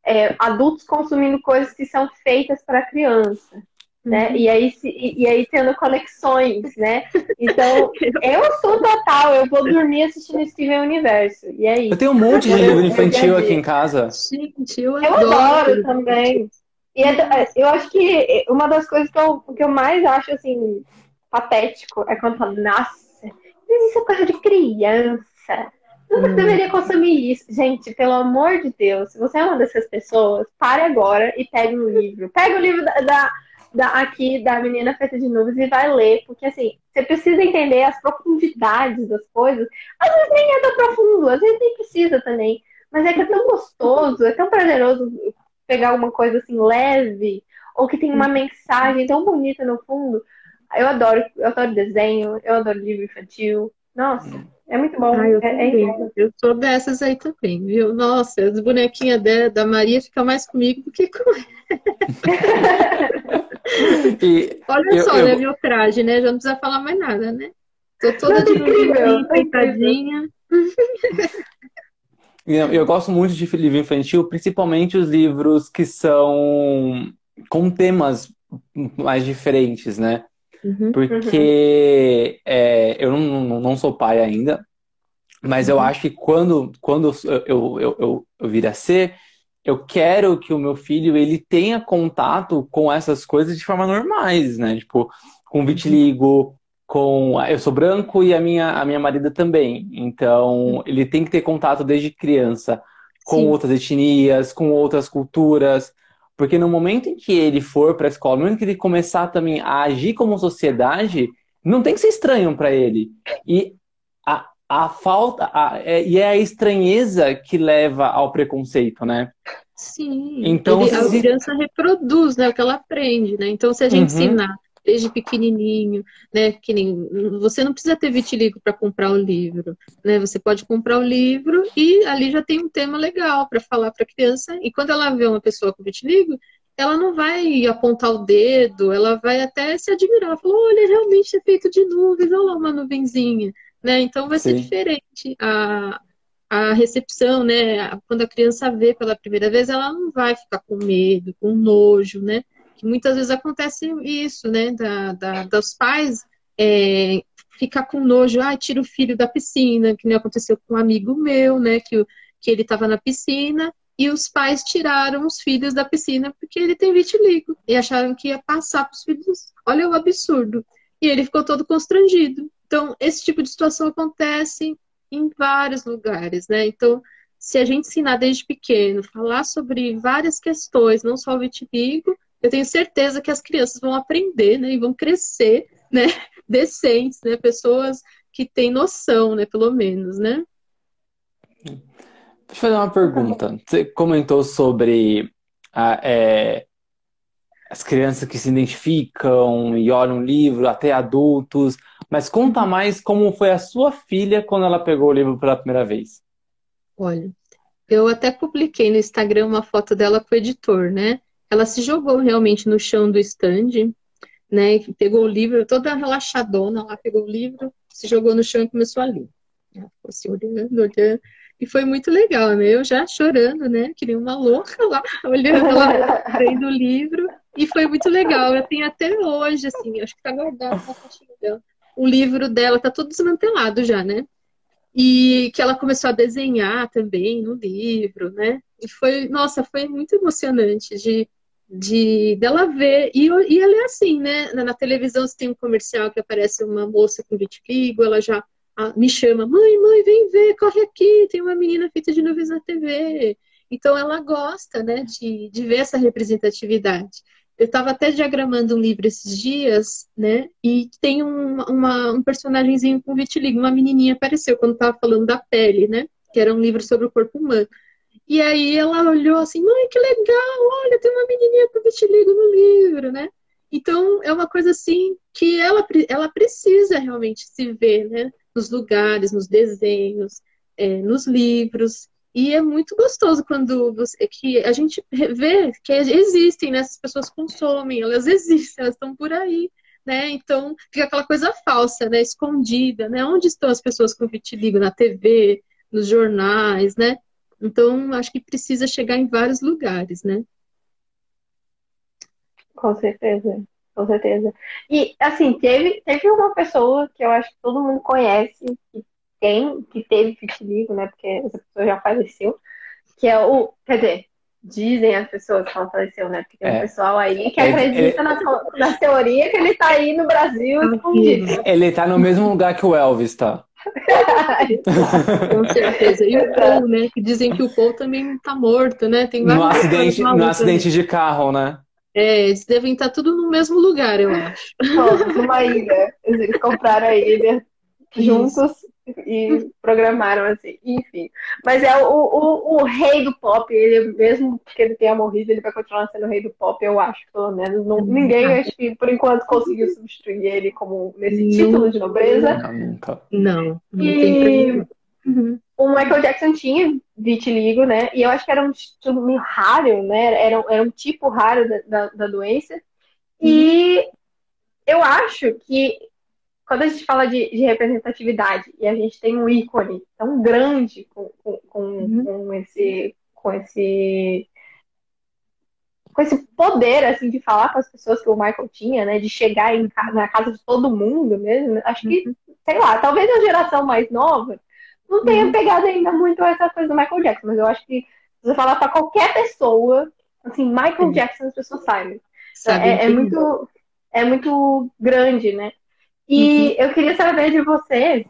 é, adultos consumindo coisas que são feitas para criança. né? Uhum. E aí, e, e, aí tendo conexões, né? Então, eu sou total, eu vou dormir assistindo Steven Universo. E aí? Eu tenho um monte de livro infantil aqui em casa. Gente, eu adoro. Eu adoro também. E é, é, eu acho que uma das coisas que eu, que eu mais acho, assim, patético é quando fala, nossa, isso é coisa de criança. Você hum. deveria consumir isso. Gente, pelo amor de Deus, se você é uma dessas pessoas, pare agora e pegue um livro. Pega o livro da, da da, aqui da Menina Feita de Nuvens e vai ler, porque assim, você precisa entender as profundidades das coisas. Às vezes nem é tão profundo, às vezes nem precisa também. Mas é que é tão gostoso, é tão prazeroso pegar alguma coisa assim leve, ou que tem uma mensagem tão bonita no fundo. Eu adoro, eu adoro desenho, eu adoro livro infantil. Nossa, é muito bom. Ah, eu, é, é eu sou dessas aí também, viu? Nossa, as bonequinhas da, da Maria ficam mais comigo do que com ela. E Olha eu, só, eu... né, meu traje, né? Já não precisa falar mais nada, né? Tô toda de incrível, coitadinha. Eu gosto muito de livro infantil, principalmente os livros que são com temas mais diferentes, né? Uhum, Porque uhum. É, eu não, não sou pai ainda, mas uhum. eu acho que quando, quando eu, eu, eu, eu vir a ser, eu quero que o meu filho ele tenha contato com essas coisas de forma normais, né? Tipo, com uhum. vitiligo, com eu sou branco e a minha a minha marida também. Então, uhum. ele tem que ter contato desde criança com Sim. outras etnias, com outras culturas, porque no momento em que ele for para a escola, no momento que ele começar também a agir como sociedade, não tem que ser estranho para ele. E a, a falta a, é, e é a estranheza que leva ao preconceito, né? Sim. Então ele, a criança reproduz, né, o que ela aprende, né? Então se a gente uhum. ensinar desde pequenininho, né, que nem você não precisa ter vitiligo para comprar o livro, né? Você pode comprar o livro e ali já tem um tema legal para falar para a criança e quando ela vê uma pessoa com vitiligo, ela não vai apontar o dedo, ela vai até se admirar, falar, olha, realmente é feito de nuvens, olha lá uma nuvenzinha, né? Então vai Sim. ser diferente a, a recepção, né? Quando a criança vê pela primeira vez, ela não vai ficar com medo, com nojo, né? Que muitas vezes acontece isso, né? Da, da dos pais é, ficar com nojo, ah, tira o filho da piscina, que nem aconteceu com um amigo meu, né? Que, que ele estava na piscina e os pais tiraram os filhos da piscina porque ele tem vitiligo e acharam que ia passar para os filhos. Olha o absurdo. E ele ficou todo constrangido. Então, esse tipo de situação acontece em vários lugares, né? Então, se a gente ensinar desde pequeno, falar sobre várias questões, não só o vitiligo, eu tenho certeza que as crianças vão aprender, né? E vão crescer, né? Decentes, né? Pessoas que têm noção, né? Pelo menos, né? Deixa eu fazer uma pergunta. Você comentou sobre a, é, as crianças que se identificam e olham o livro, até adultos. Mas conta mais como foi a sua filha quando ela pegou o livro pela primeira vez. Olha, eu até publiquei no Instagram uma foto dela com o editor, né? Ela se jogou realmente no chão do stand, né? Pegou o livro, toda relaxadona lá, pegou o livro, se jogou no chão e começou a ler. Ela ficou assim, olhando, olhando. E foi muito legal, né? Eu já chorando, né? Que nem uma louca lá, olhando lá, lendo o livro. E foi muito legal. Eu tenho até hoje, assim, acho que tá guardado na caixinha dela. O livro dela tá todo desmantelado já, né? E que ela começou a desenhar também no livro, né? E foi, nossa, foi muito emocionante de, de dela ver. E, e ela é assim, né? Na, televisão você tem um comercial que aparece uma moça com vitiligo, ela já me chama, mãe, mãe, vem ver, corre aqui, tem uma menina feita de nuvens na TV. Então ela gosta, né, de, de ver essa representatividade. Eu estava até diagramando um livro esses dias, né? E tem um, uma, um personagemzinho com vitiligo, uma menininha apareceu quando estava falando da pele, né? Que era um livro sobre o corpo humano. E aí ela olhou assim, mãe, que legal, olha, tem uma menininha com vitiligo no livro, né? Então, é uma coisa assim que ela, ela precisa realmente se ver, né? Nos lugares, nos desenhos, é, nos livros. E é muito gostoso quando você, que a gente vê que existem, né? Essas pessoas consomem, elas existem, elas estão por aí, né? Então fica aquela coisa falsa, né? Escondida, né? Onde estão as pessoas com vitiligo na TV, nos jornais, né? Então acho que precisa chegar em vários lugares, né? Com certeza. com certeza. E, assim, teve, teve uma pessoa que eu acho que todo mundo conhece, que tem, que teve vitiligo, né? Porque essa pessoa já faleceu, que é o. Quer dizer, dizem as pessoas que ela faleceu, né? Porque tem um é. pessoal aí que é, acredita é, na, na, teoria que ele tá aí no Brasil escondido. Ele tá no mesmo lugar que o Elvis, tá? Com certeza. E o Paul, né? Que dizem que o Paul também tá morto, né? Tem no acidente, no acidente de carro, né? É, eles devem estar tudo no mesmo lugar, eu acho. Todos numa ilha. Eles compraram a ilha juntos e programaram assim, enfim. Mas é o, o, o, rei do pop, ele mesmo que ele tenha morrido, ele vai continuar sendo o rei do pop, eu acho, pelo menos. Não, ninguém, acho que por enquanto, conseguiu substituir ele como nesse título de nobreza. Não, nunca. Não, não e uhum. o Michael Jackson tinha vitiligo, né? E eu acho que era um tipo meio raro, né? Era, era um tipo raro da, da, da doença. E uhum. eu acho que quando a gente fala de, de, representatividade e a gente tem um ícone tão grande com, com, com, uhum. com, esse com esse com esse poder assim de falar com as pessoas que o Michael tinha, né, de chegar em, na casa de todo mundo mesmo, acho que uhum. sei lá, talvez a geração mais nova não tenha uhum. pegado ainda muito essa coisa do Michael Jackson, mas eu acho que se você falar para qualquer pessoa, assim, Michael Jackson as pessoas sabem. É, é muito é muito grande, né? E uhum. eu queria saber de vocês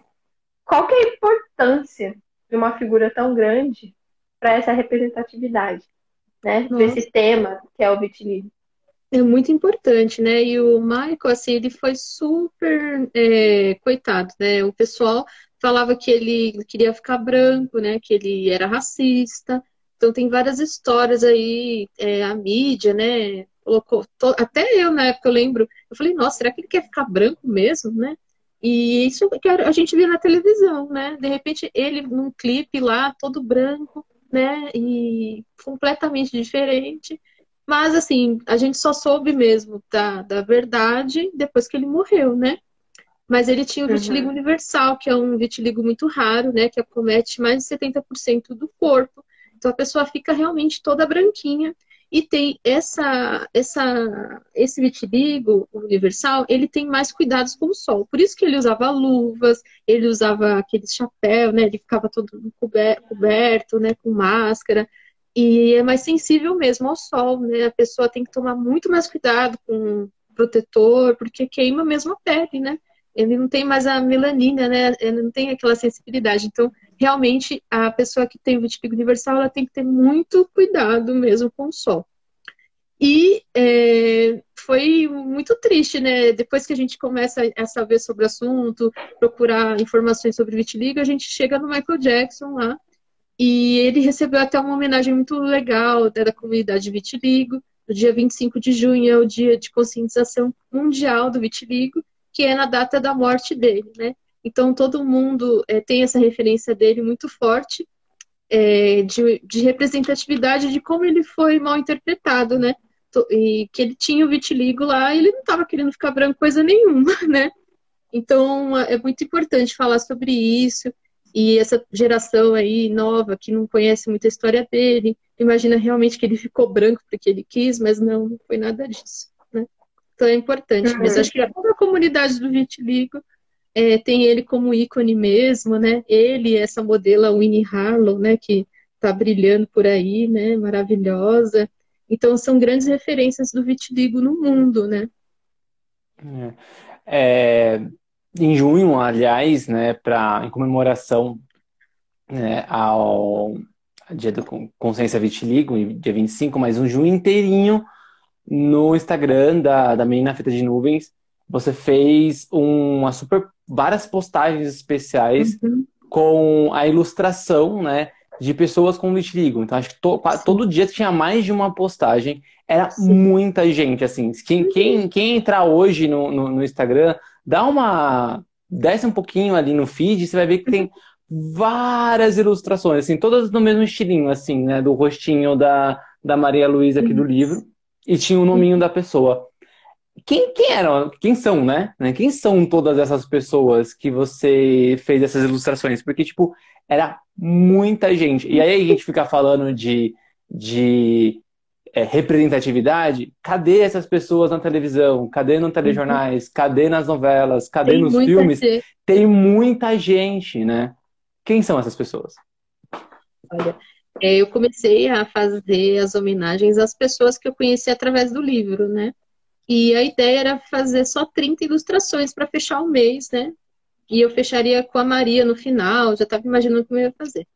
qual que é a importância de uma figura tão grande para essa representatividade, né? Desse tema que é o vitiligo. É muito importante, né? E o Michael, assim, ele foi super é, coitado, né? O pessoal falava que ele queria ficar branco, né? Que ele era racista. Então tem várias histórias aí, é, a mídia, né? Colocou. To... Até eu, na época, eu lembro, eu falei, nossa, será que ele quer ficar branco mesmo, né? E isso que a gente via na televisão, né? De repente, ele num clipe lá, todo branco, né? E completamente diferente. Mas, assim, a gente só soube mesmo da, da verdade depois que ele morreu, né? Mas ele tinha o uhum. vitiligo uhum. universal, que é um vitiligo muito raro, né? Que acomete mais de 70% do corpo. Então a pessoa fica realmente toda branquinha. E tem essa, essa, esse vitiligo universal, ele tem mais cuidados com o sol. Por isso que ele usava luvas, ele usava aquele chapéu, né? Ele ficava todo coberto, né? Com máscara. E é mais sensível mesmo ao sol, né? A pessoa tem que tomar muito mais cuidado com protetor, porque queima mesmo a pele, né? Ele não tem mais a melanina, né? Ele não tem aquela sensibilidade. Então, realmente a pessoa que tem o vitiligo universal ela tem que ter muito cuidado mesmo com o sol. E é, foi muito triste, né? Depois que a gente começa a saber sobre o assunto, procurar informações sobre vitiligo, a gente chega no Michael Jackson lá e ele recebeu até uma homenagem muito legal né, da comunidade vitiligo. No dia 25 de junho é o dia de conscientização mundial do vitiligo, que é na data da morte dele, né? Então todo mundo é, tem essa referência dele muito forte é, de, de, representatividade de como ele foi mal interpretado, né? E que ele tinha o vitiligo lá e ele não estava querendo ficar branco coisa nenhuma, né? Então é muito importante falar sobre isso. E essa geração aí nova que não conhece muito a história dele, imagina realmente que ele ficou branco porque ele quis, mas não, não foi nada disso, é importante. Uhum. Mas acho que toda a comunidade do vitiligo é, tem ele como ícone mesmo, né? Ele, essa modelo Winnie Harlow, né? Que tá brilhando por aí, né? Maravilhosa. Então são grandes referências do vitiligo no mundo, né? É, é em junho, aliás, né? Para em comemoração né, ao dia da consciência vitiligo, dia 25, mas um junho inteirinho no Instagram da, da Menina Fita de Nuvens, você fez uma super várias postagens especiais uhum. com a ilustração, né, de pessoas com vitiligo. Então acho que to, todo dia tinha mais de uma postagem. Era Sim. muita gente, assim. Quem, quem, quem entrar hoje no, no, no, Instagram, dá uma. Desce um pouquinho ali no feed, você vai ver que tem várias ilustrações, assim, todas no mesmo estilinho, assim, né? Do rostinho da, da Maria Luísa aqui do livro. E tinha o nominho da pessoa quem, quem eram, quem são, né? Quem são todas essas pessoas que você fez essas ilustrações? Porque, tipo, era muita gente. E aí a gente fica falando de, de é, representatividade, cadê essas pessoas na televisão? Cadê nos telejornais? Cadê nas novelas? Cadê Tem nos filmes? gente. Tem muita gente, né? Quem são essas pessoas? Olha, é, eu comecei a fazer as homenagens às pessoas que eu conheci através do livro, né? E a ideia era fazer só 30 ilustrações para fechar o mês, né? E eu fecharia com a Maria no final, já estava imaginando como eu ia fazer.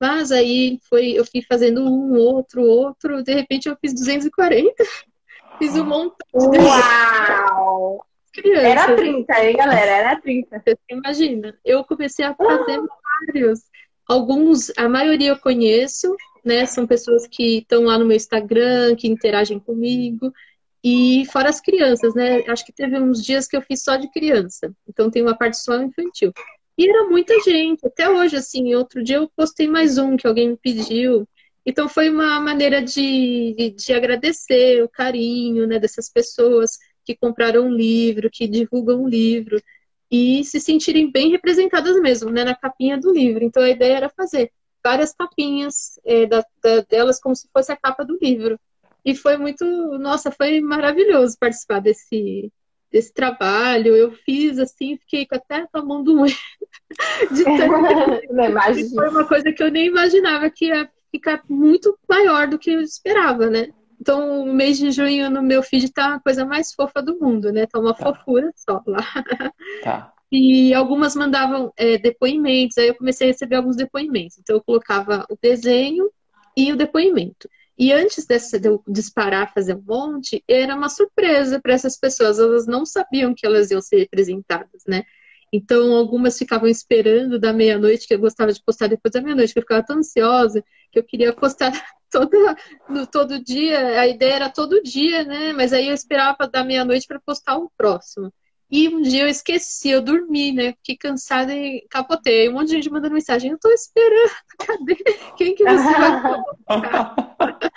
Mas aí foi, eu fui fazendo um, outro, outro, de repente eu fiz 240. Fiz um montão de Uau! crianças. Era 30, hein, galera? Era 30. Você imagina? Eu comecei a fazer vários. Alguns, a maioria eu conheço, né? São pessoas que estão lá no meu Instagram, que interagem comigo. E fora as crianças, né? Acho que teve uns dias que eu fiz só de criança. Então tem uma parte só infantil. E era muita gente. Até hoje, assim, outro dia eu postei mais um que alguém me pediu. Então foi uma maneira de, de, de agradecer o carinho, né, dessas pessoas que compraram um livro, que divulgam um livro e se sentirem bem representadas mesmo, né, na capinha do livro. Então a ideia era fazer várias capinhas é, da, da, delas como se fosse a capa do livro. E foi muito, nossa, foi maravilhoso participar desse, desse trabalho. Eu fiz assim, fiquei até com a mão doendo. De tanto... Imagino. Foi uma coisa que eu nem imaginava que ia ficar muito maior do que eu esperava, né? Então, o mês de junho no meu feed tá a coisa mais fofa do mundo, né? Tá uma Tá. fofura só lá. Tá. E algumas mandavam é, depoimentos, aí eu comecei a receber alguns depoimentos. Então, eu colocava o desenho e o depoimento. E antes dessa, de eu disparar, fazer um monte, era uma surpresa para essas pessoas. Elas não sabiam que elas iam ser representadas, né? Então, algumas ficavam esperando da meia-noite, que eu gostava de postar depois da meia-noite, que eu ficava tão ansiosa que eu queria postar toda, no, todo dia. A ideia era todo dia, né? Mas aí eu esperava da meia-noite para postar o próximo. E um dia eu esqueci, eu dormi, né? Fiquei cansada e capotei. Um monte de gente mandando mensagem, eu tô esperando, cadê? Quem que você vai colocar?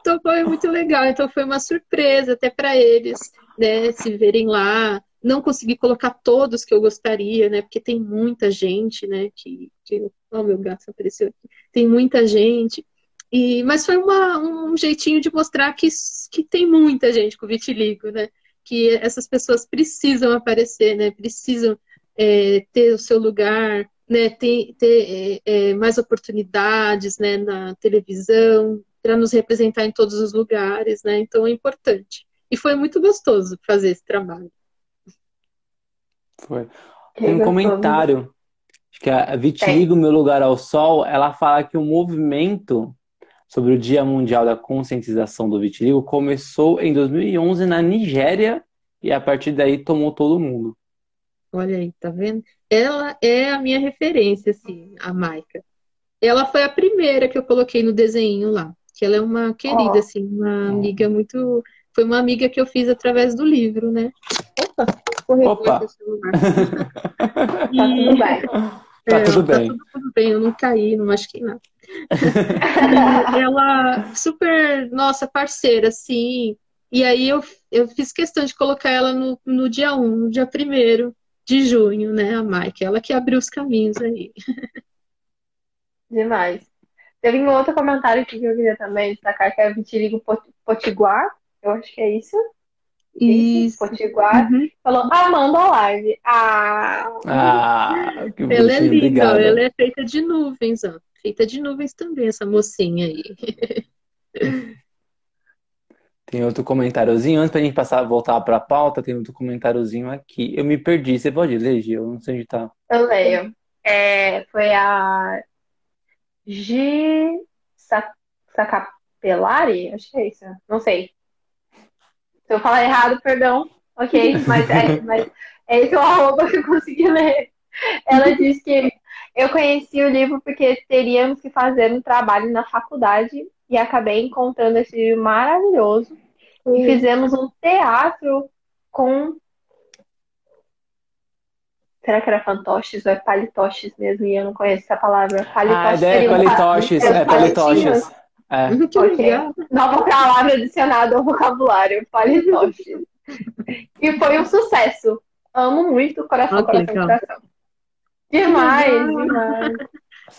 Então foi muito legal. Então foi uma surpresa até para eles, né? Se verem lá. Não consegui colocar todos que eu gostaria, né? Porque tem muita gente, né? Que, que... Oh, meu gato apareceu aqui. Tem muita gente. E, mas foi uma, um jeitinho de mostrar que, que tem muita gente com vitiligo, né? Que essas pessoas precisam aparecer, né? Precisam é, ter o seu lugar, né? Ter, ter é, é, mais oportunidades, né? Na televisão, para nos representar em todos os lugares, né? Então é importante. E foi muito gostoso fazer esse trabalho. Foi. Um comentário. Acho que a Vitiligo, Meu Lugar ao Sol, ela fala que o movimento sobre o Dia Mundial da Conscientização do Vitiligo começou em 2011 na Nigéria e a partir daí tomou todo mundo. Olha aí, tá vendo? Ela é a minha referência, assim, a Maika. Ela foi a primeira que eu coloquei no desenho lá. Que ela é uma querida, Ó. assim, uma amiga muito. Foi uma amiga que eu fiz através do livro, né? Opa, Opa. celular. Tá tudo bem. Tá É, tudo bem. tudo, tudo bem, eu não caí, não machuquei nada. Ela, super, nossa, parceira, assim. E aí eu, eu fiz questão de colocar ela no, no dia 1, no dia 1 de junho, né, a Mike, ela que abriu os caminhos aí. Demais. Teve um outro comentário que eu queria também destacar, que é Vitiligo Pot- Potiguar. Eu acho que é isso. Isso. Potiguar. Uhum. Falou, amando a live. Ah, Ah, que Ela é linda, ó, obrigado. ela é feita de nuvens, ó. Feita de nuvens também, essa mocinha aí. Tem outro comentáriozinho. Antes pra gente passar, voltar pra pauta, tem outro comentáriozinho aqui. Eu me perdi. Você pode ler, Gi? Eu não sei onde tá. eu leio. É, foi a G. Sa- Sacapelari? Acho que é isso. Não sei. Se eu falar errado, perdão. Ok, mas é, mas é esse o arroba que eu consegui ler. Ela disse que eu conheci o livro porque teríamos que fazer um trabalho na faculdade e acabei encontrando esse livro maravilhoso. E fizemos um teatro com. Será que era fantoches ou é palitoches mesmo? E eu não conheço essa palavra. Ah, Palitoches é seriam palitoches. pa- É palitoches. É. Que Ok. legal. Nova palavra adicionada ao vocabulário, palitoches. e foi um sucesso. Amo muito coração, que coração, legal. coração. Demais, demais.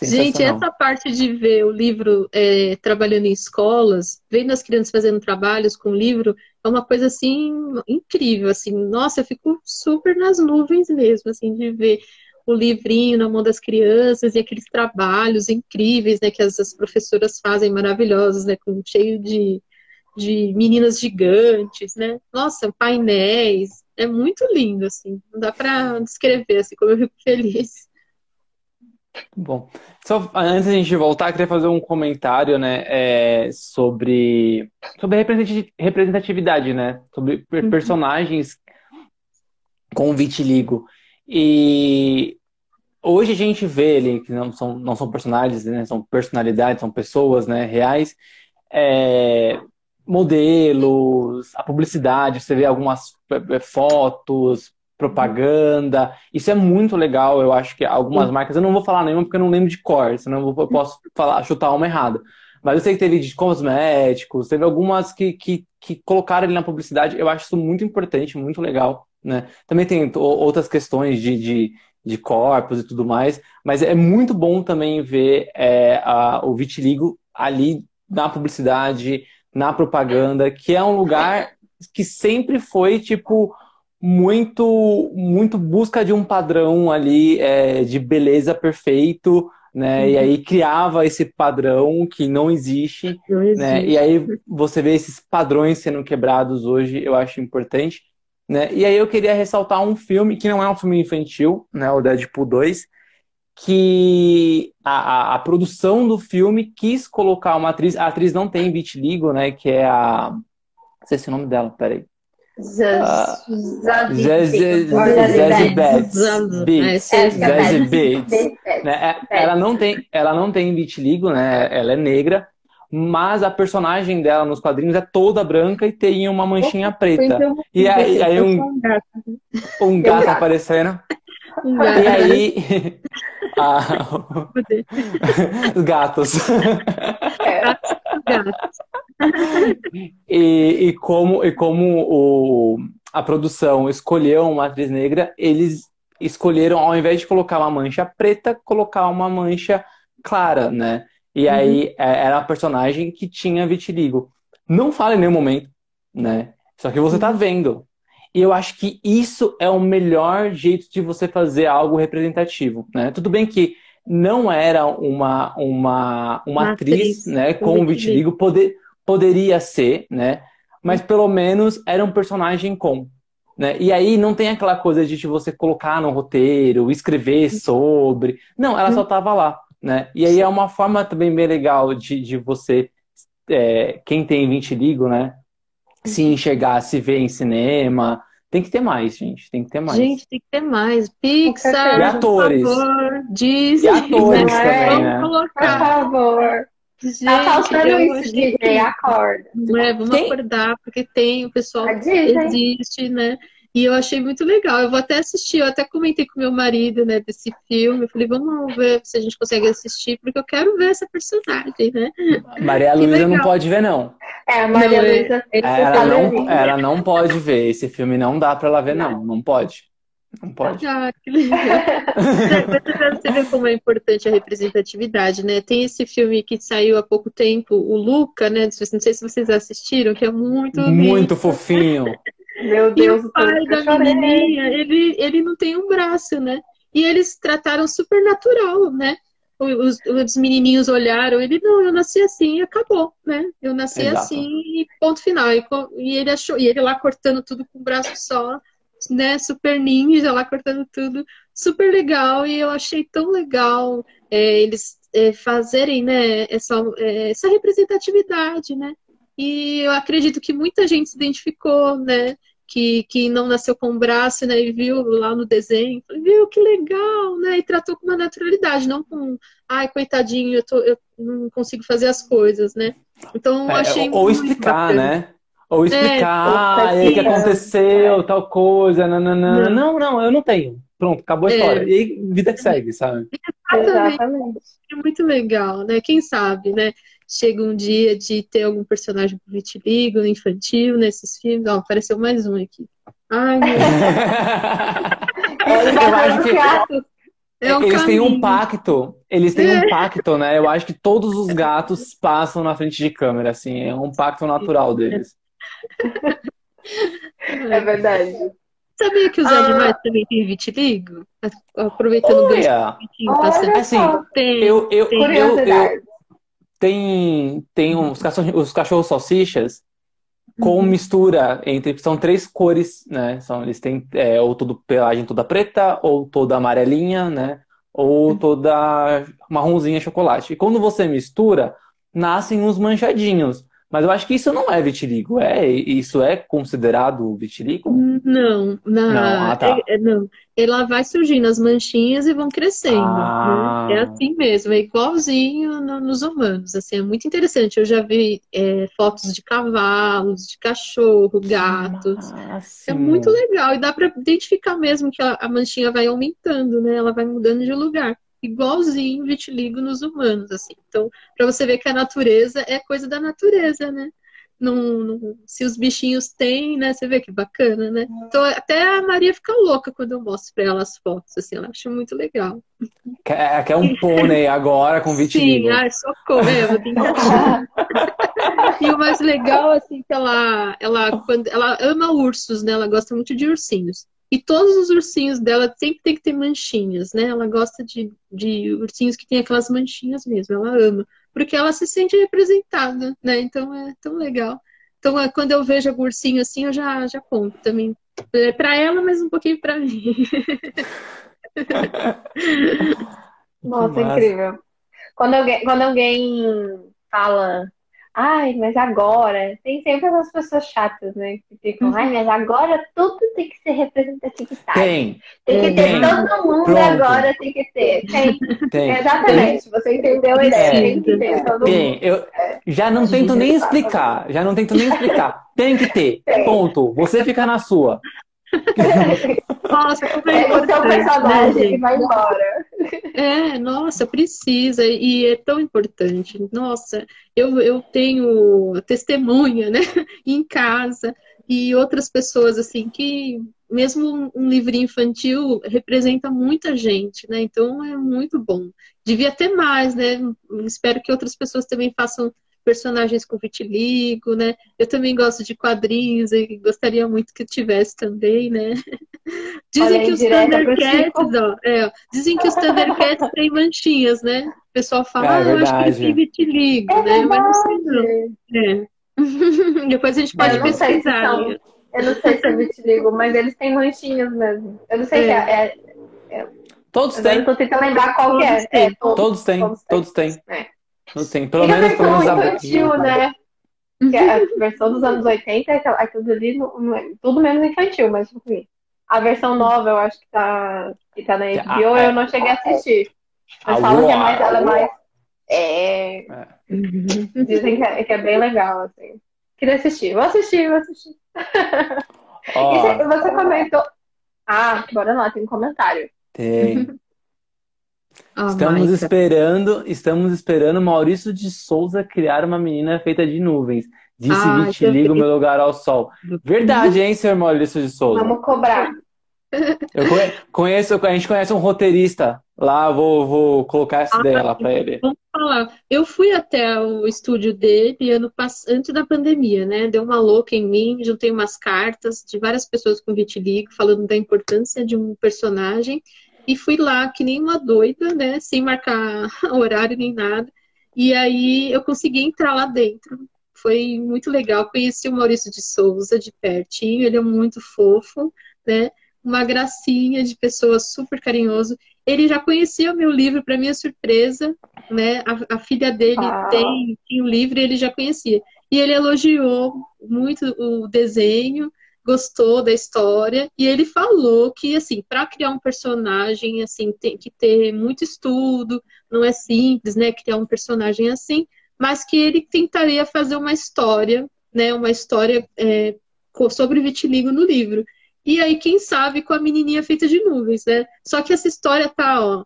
Gente, essa parte de ver o livro é, trabalhando em escolas, vendo as crianças fazendo trabalhos com o livro, é uma coisa assim incrível, assim. Nossa, eu fico super nas nuvens mesmo, assim, de ver o livrinho na mão das crianças e aqueles trabalhos incríveis, né, que as, as professoras fazem maravilhosos, né, com cheio de, de meninas gigantes, né? Nossa, painéis, é muito lindo, assim. Não dá para descrever, assim, como eu fico feliz. Bom, só antes de a gente voltar, eu queria fazer um comentário, né, é, sobre, sobre representatividade, né, sobre uhum. personagens com vitiligo. E hoje a gente vê ele, que não são, não são personagens, né, são personalidades, são pessoas, né, reais, é, modelos, a publicidade, você vê algumas é, fotos, propaganda. Isso é muito legal. Eu acho que algumas marcas, eu não vou falar nenhuma porque eu não lembro de cor, senão eu posso falar, chutar uma errada. Mas eu sei que teve de cosméticos, teve algumas que, que, que colocaram ele na publicidade. Eu acho isso muito importante, muito legal. Né? Também tem outras questões de, de, de corpos e tudo mais, mas é muito bom também ver é, a, o vitiligo ali na publicidade, na propaganda, que é um lugar que sempre foi tipo muito muito busca de um padrão ali é, de beleza perfeito, né? Uhum. E aí criava esse padrão que não existe, não existe, né? E aí você vê esses padrões sendo quebrados hoje, eu acho importante, né? E aí eu queria ressaltar um filme que não é um filme infantil, né? O Deadpool 2, que a, a, a produção do filme quis colocar uma atriz, a atriz não tem vitiligo, né? Que é a não sei se é o nome dela, peraí. Ela não tem, ela não tem vitiligo, né? Ela é negra, mas a personagem dela nos quadrinhos é toda branca e tem uma manchinha preta. E aí, aí um, um gato aparecendo. E aí. ah, os gatos. Gatos e, e, como, e como o, a produção escolheu uma atriz negra, eles escolheram, ao invés de colocar uma mancha preta, colocar uma mancha clara, né? E uhum. aí é, era a personagem que tinha vitiligo. Não fala em nenhum momento, né? Só que você tá uhum. vendo. E eu acho que isso é o melhor jeito de você fazer algo representativo, né? Tudo bem que não era uma, uma, uma, uma atriz, atriz, né, com vitiligo, poder, poderia ser, né? Mas pelo menos era um personagem com. Né? E aí não tem aquela coisa de você colocar no roteiro, escrever sobre. Não, ela só estava lá. Né? E aí é uma forma também bem legal de, de você, é, quem tem vitiligo, né? Se enxergar, se ver em cinema. Tem que ter mais, gente. Tem que ter mais. Gente, tem que ter mais. Pixar, e atores. por favor. Disney. E atores né? também, né? Vamos colocar. Por favor. Gente, tá faltando isso, Disney, acorda. É, vamos tem? acordar, porque tem, o pessoal existe, né? E eu achei muito legal. Eu vou até assistir, eu até comentei com meu marido, né, desse filme. Eu falei, vamos ver se a gente consegue assistir, porque eu quero ver essa personagem, né? Maria Luísa não pode ver, não. É, a Maria Luísa. Ela não, ela não pode ver. Esse filme não dá pra ela ver, não. Não pode. Não pode. Ah, que legal. Você vê como é importante a representatividade, né? Tem esse filme que saiu há pouco tempo, o Luca, né? Não sei se vocês assistiram, que é muito Muito fofinho. Meu Deus. E o pai da menininha, ele, ele não tem um braço, né? E eles trataram super natural, né? Os, os menininhos olharam, ele, não, eu nasci assim e acabou, né? Eu nasci Exato. assim e ponto final. E, e ele achou, e ele lá cortando tudo com o braço só né, super ninja lá cortando tudo, super legal, e eu achei tão legal é, eles é, fazerem, né, essa, é, essa representatividade, né, e eu acredito que muita gente se identificou, né, que, que não nasceu com o braço, né, e viu lá no desenho, viu que legal, né, e tratou com uma naturalidade, não com, ai, coitadinho, eu, tô, eu não consigo fazer as coisas, né. Então, eu é, achei Ou explicar, bacana. né? Ou explicar, é, o que aconteceu, tal coisa, nananã. Não, não, eu não tenho. Pronto, acabou a é. história. E aí, vida que segue, sabe? Exatamente. É muito legal, né? Quem sabe, né? Chega um dia de ter algum personagem com vitiligo, infantil, nesses filmes. Ó, apareceu mais um aqui. Ai, meu eu acho que... É o eles têm um caminho. pacto, eles têm É. um pacto, né? Eu acho que todos os gatos passam na frente de câmera, assim, é um pacto natural deles. É verdade. Sabia que os Ah. animais também têm vitiligo? Aproveitando o gancho passando. Assim, Tem. eu, eu, eu, eu, curiosidade. tem, tem uns cachorros, os cachorros salsichas com Uhum. mistura entre, são três cores, né? São, eles têm é, ou todo pelagem toda preta, ou toda amarelinha, né? Ou toda marronzinha chocolate. E quando você mistura, nascem uns manchadinhos. Mas eu acho que isso não é vitiligo, é? Isso é considerado vitiligo? Não, na, Não, ah, tá. é- é- não. Ela vai surgindo as manchinhas e vão crescendo, Ah. né? É assim mesmo, é igualzinho no- nos humanos, assim, é muito interessante. Eu já vi é, fotos de cavalos, de cachorro, gatos. É muito legal e dá para identificar mesmo que a, a manchinha vai aumentando, né? Ela vai mudando de lugar. Igualzinho vitiligo nos humanos, assim. Então, para você ver que a natureza é coisa da natureza, né? Não, não- se os bichinhos têm, né? Você vê que bacana, né? Então, até a Maria fica louca quando eu mostro para ela as fotos, assim, ela acha muito legal. Quer, quer um pônei agora com vitiligo. Sim, ai, socorro, é, eu vou tentar. E o mais legal, assim, que ela, ela, quando, ela ama ursos, né? Ela gosta muito de ursinhos. E todos os ursinhos dela sempre tem que ter manchinhas, né? Ela gosta de, de ursinhos que tem aquelas manchinhas mesmo, ela ama. Porque ela se sente representada, né? Então é tão legal. Então, é, quando eu vejo algum ursinho assim, eu já, já conto também. É pra ela, mas um pouquinho pra mim. Nossa, incrível. Quando alguém, quando alguém fala, ai, mas agora, tem sempre essas pessoas chatas, né? Que ficam, ai, mas agora tudo tem que ser representatividade. Tem, Tem que ter Tem. todo mundo Pronto. agora, tem que ter. Tem, tem. exatamente. Você entendeu a ideia. É. Tem que ter todo Tem, mundo. eu já não tento nem explicar, já não tento nem explicar. Tem que ter, Tem. ponto. Você fica na sua. Nossa, como é Pega o seu né, personagem gente? e vai embora. É, nossa, precisa, e é tão importante. Nossa, eu, eu tenho testemunha, né, em casa, e outras pessoas, assim, que mesmo um, livrinho infantil representa muita gente, né, então é muito bom. Devia ter mais, né, espero que outras pessoas também façam personagens com vitiligo, né, eu também gosto de quadrinhos e gostaria muito que tivesse também, né. Dizem Olha, que os Thundercats, ó, é, dizem que os Thundercats têm manchinhas, né? O pessoal fala, É ah, eu acho que eles verdade. têm vitiligo, É né? Mas não sei não. verdade. É. Depois a gente pode Eu pesquisar. são. né? Eu não sei se é vitiligo, mas eles têm manchinhas mesmo. Eu não sei se é. é Todos agora eu têm, tô tentando lembrar qual que é. Todos têm. É, todos. todos têm, Todos têm. todos têm. É. Têm. Pelo E a menos, pelo versão menos a- infantil, né? Que é a versão dos anos 80, aquela- aquilo ali, é- tudo menos infantil, mas enfim. A versão nova, eu acho que tá, que tá na HBO, Ah, é. eu não cheguei a assistir. Mas A falam que é mais, ela é mais. É, Uhum. dizem que é, que é bem legal, assim. Queria assistir. Vou assistir, vou assistir. E Ó, você, você comentou. Ah, bora lá, tem um comentário. tem. Ah, Estamos esperando, estamos esperando Maurício de Souza criar uma menina feita de nuvens. Disse Ah, vitiligo, já vi. meu lugar ao sol. Verdade, hein, senhor Maurício de Souza? Vamos cobrar. Eu conhe- conheço, a gente conhece um roteirista lá, vou, vou colocar essa ideia lá pra ele. Vamos falar. Eu fui até o estúdio dele ano antes da pandemia, né? Deu uma louca em mim, juntei umas cartas de várias pessoas com vitiligo falando da importância de um personagem e fui lá que nem uma doida, né? Sem marcar horário nem nada. E aí eu consegui entrar lá dentro. Foi muito legal. Conheci o Maurício de Souza de pertinho, ele é muito fofo, né? Uma gracinha de pessoa super carinhoso. Ele já conhecia o meu livro, para minha surpresa, né? A, a filha dele Ah. tem, tem o livro e ele já conhecia. E ele elogiou muito o desenho, gostou da história e ele falou que assim, para criar um personagem assim, tem que ter muito estudo, não é simples, né, criar um personagem assim, mas que ele tentaria fazer uma história, né, uma história é, sobre vitiligo no livro. E aí, quem sabe, com a menininha feita de nuvens, né? Só que essa história tá, ó,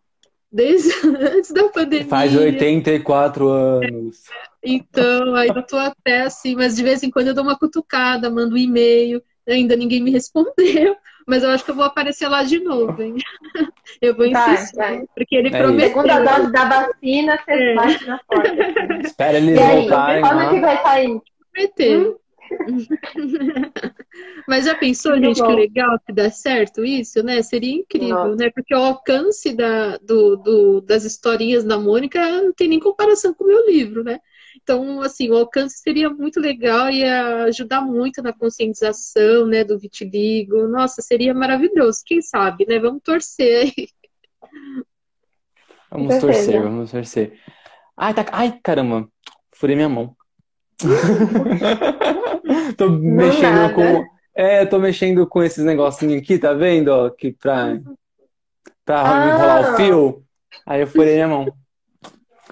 desde antes da pandemia. Faz 84 anos. Então, aí eu tô até assim, mas de vez em quando eu dou uma cutucada, mando um e-mail, ainda ninguém me respondeu, Mas eu acho que eu vou aparecer lá de novo, hein? Eu vou Vai, insistir. vai. Porque ele É prometeu. Segunda dose da vacina, você É. bate na porta. Espera eles E voltarem quando lá. que vai sair? prometeu. Mas já pensou, Muito gente, bom. que legal que dá certo isso, né? Seria incrível, Nossa. né? Porque o alcance da, do, do- das historinhas da Mônica não tem nem comparação com o meu livro, né? Então, assim, o alcance seria muito legal e ia ajudar muito na conscientização, né, do vitiligo. Nossa, seria maravilhoso. Quem sabe, né? Vamos torcer aí. Vamos torcer, vamos torcer. Ai, tá... Ai, caramba. Furei minha mão. tô mexendo nada. com. É, tô mexendo com esses negocinhos aqui, tá vendo? Ó, que pra, pra Ah. enrolar o fio. Aí eu furei minha mão.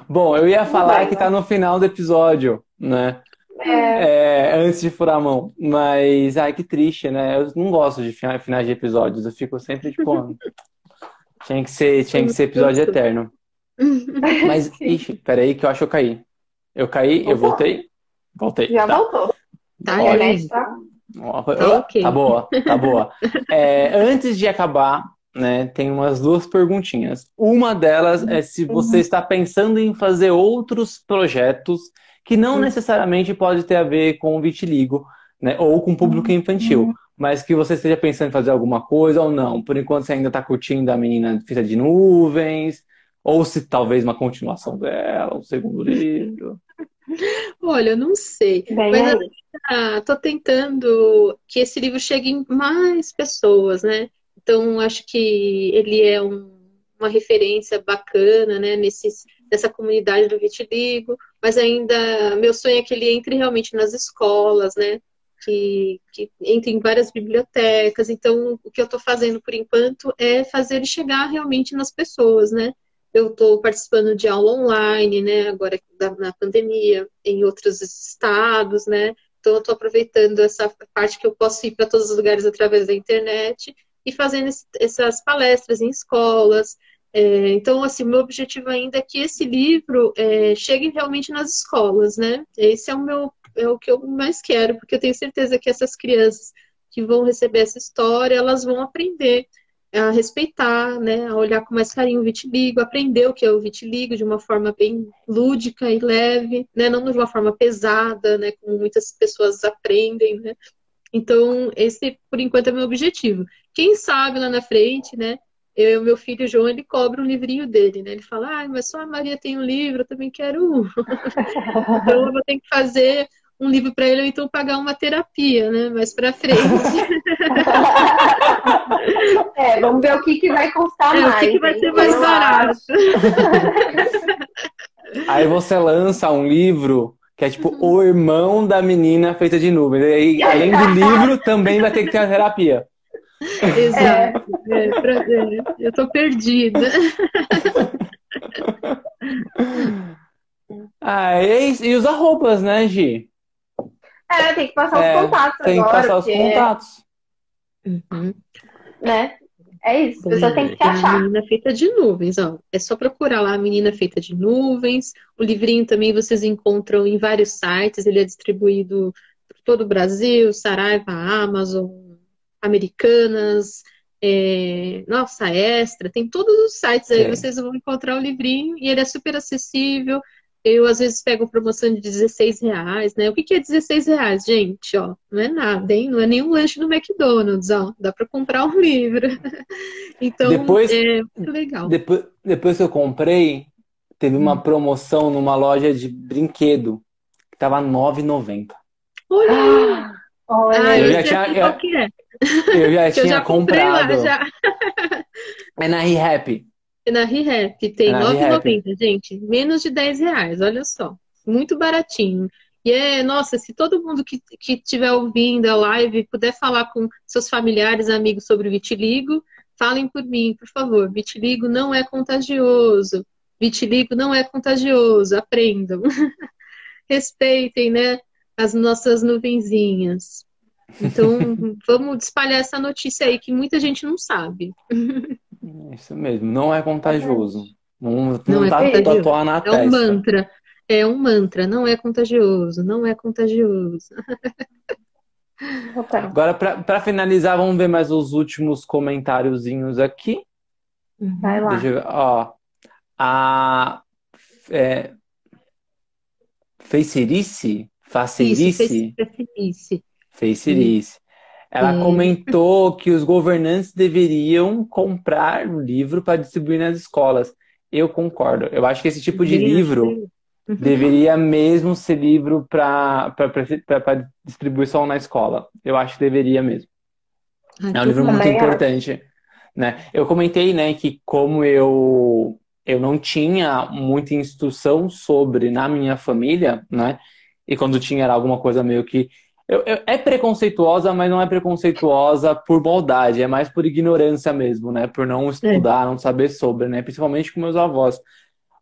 Bom, eu ia falar que tá no final do episódio, né? É, É, antes de furar a mão. Mas, ai, que triste, né? Eu não gosto de fina- finais de episódios. Eu fico sempre tipo. tinha que ser, tinha que ser episódio eterno. Mas, ixi, peraí que eu acho que eu caí. Eu caí, eu Opa. voltei? Voltei. já Tá. voltou. Tá, Olha. tá- Tá. Tá boa, tá boa. É, antes de acabar, né, tem umas duas perguntinhas. Uma delas é se você está pensando em fazer outros projetos que não Uhum. necessariamente pode ter a ver com o vitiligo, né, ou com público Uhum. infantil, mas que você esteja pensando em fazer alguma coisa ou não. Por enquanto você ainda está curtindo a menina feita de nuvens, ou se talvez uma continuação dela, um segundo livro. Olha, eu não sei. Bem Mas aí. Ah, tô tentando que esse livro chegue em mais pessoas, né? Então, acho que ele é um- uma referência bacana, né, nesses, nessa comunidade do vitiligo, mas ainda meu sonho é que ele entre realmente nas escolas, né? Que, que entre em várias bibliotecas. Então, o que eu estou fazendo por enquanto é fazer ele chegar realmente nas pessoas, né? Eu estou participando de aula online, né? Agora na pandemia, em outros estados, né? Então, eu estou aproveitando essa parte que eu posso ir para todos os lugares através da internet e fazendo esse- essas palestras em escolas. É, então, assim, meu objetivo ainda é que esse livro é, chegue realmente nas escolas, né? Esse é o meu, é o que eu mais quero, porque eu tenho certeza que essas crianças que vão receber essa história, elas vão aprender a respeitar, né, a olhar com mais carinho o vitiligo, aprender o que é o vitiligo de uma forma bem lúdica e leve, né, não de uma forma pesada, né, como muitas pessoas aprendem, né. Então, esse, por enquanto, é meu objetivo. Quem sabe lá na frente, né, eu, meu filho João, ele cobra um livrinho dele, né, ele fala, ah, mas só a Maria tem um livro, eu também quero um. então, eu vou ter que fazer um livro para ele ou então pagar uma terapia, né, mais para frente. É, vamos ver o que, que vai custar É, o mais. que, que vai ser mais barato? Aí você lança um livro que é tipo Uhum. o irmão da menina feita de nuvens. E aí, além do livro, também vai ter que ter a terapia. Exato. É, é, eu tô perdida. Ah, e, e usa roupas, né, Gi? É, tem que passar É, os contatos Tem que agora, passar os porque, contatos. né? É isso, a pessoa tem que se a achar. menina feita de nuvens, ó. É só procurar lá a menina feita de nuvens. O livrinho também vocês encontram em vários sites. Ele é distribuído por todo o Brasil, Saraiva, Amazon, Americanas, é, nossa, Extra, tem todos os sites aí, Sim. vocês vão encontrar o livrinho e ele é super acessível. Eu, às vezes, pego promoção de 16 reais, né? O que que é 16 reais, gente? Ó, não é nada, hein? Não é nenhum lanche do McDonald's, ó. Dá para comprar um livro. Então, Depois- é muito legal. Depois, depois que eu comprei, teve uma promoção numa loja de brinquedo que tava R$ 9,90. Olha! Ah, Olha, Ah, eu eu já sei tinha- eu- que é. Eu já Que eu tinha já comprei lá, comprado. já. É na ReHap. Na ReHap, tem R$ ReHap. 9,90, gente. Menos de 10 reais, olha só. Muito baratinho. E é, nossa, se todo mundo que que estiver ouvindo a live puder falar com seus familiares, amigos sobre o vitiligo, falem por mim, por favor. Vitiligo não é contagioso. Vitiligo não é contagioso. Aprendam. Respeitem, né, as nossas nuvenzinhas. Então, vamos espalhar essa notícia aí que muita gente não sabe. É Isso mesmo, não é contagioso. Não, Não não é contagioso. tatuar na É um testa. mantra. É um mantra. Não é contagioso. Não é contagioso. Agora, para finalizar, vamos ver mais os últimos comentáriozinhos aqui. Vai lá. Deixa eu ver. Ó, a é, Facerice? Facerice? Facerice. Facerice. Ela Sim. comentou que os governantes deveriam comprar o livro para distribuir nas escolas. Eu concordo. Eu acho que esse tipo de Deveria livro. Uhum. deveria mesmo ser livro para distribuição na escola. Eu acho que deveria mesmo. Ai, É um livro muito acho. importante, né? Eu comentei, né, que como eu eu não tinha muita instrução sobre na minha família, né? E quando tinha era alguma coisa meio que eu- eu- é preconceituosa, mas não é preconceituosa por maldade, é mais por ignorância mesmo, né? Por não estudar, não saber sobre, né? Principalmente com meus avós.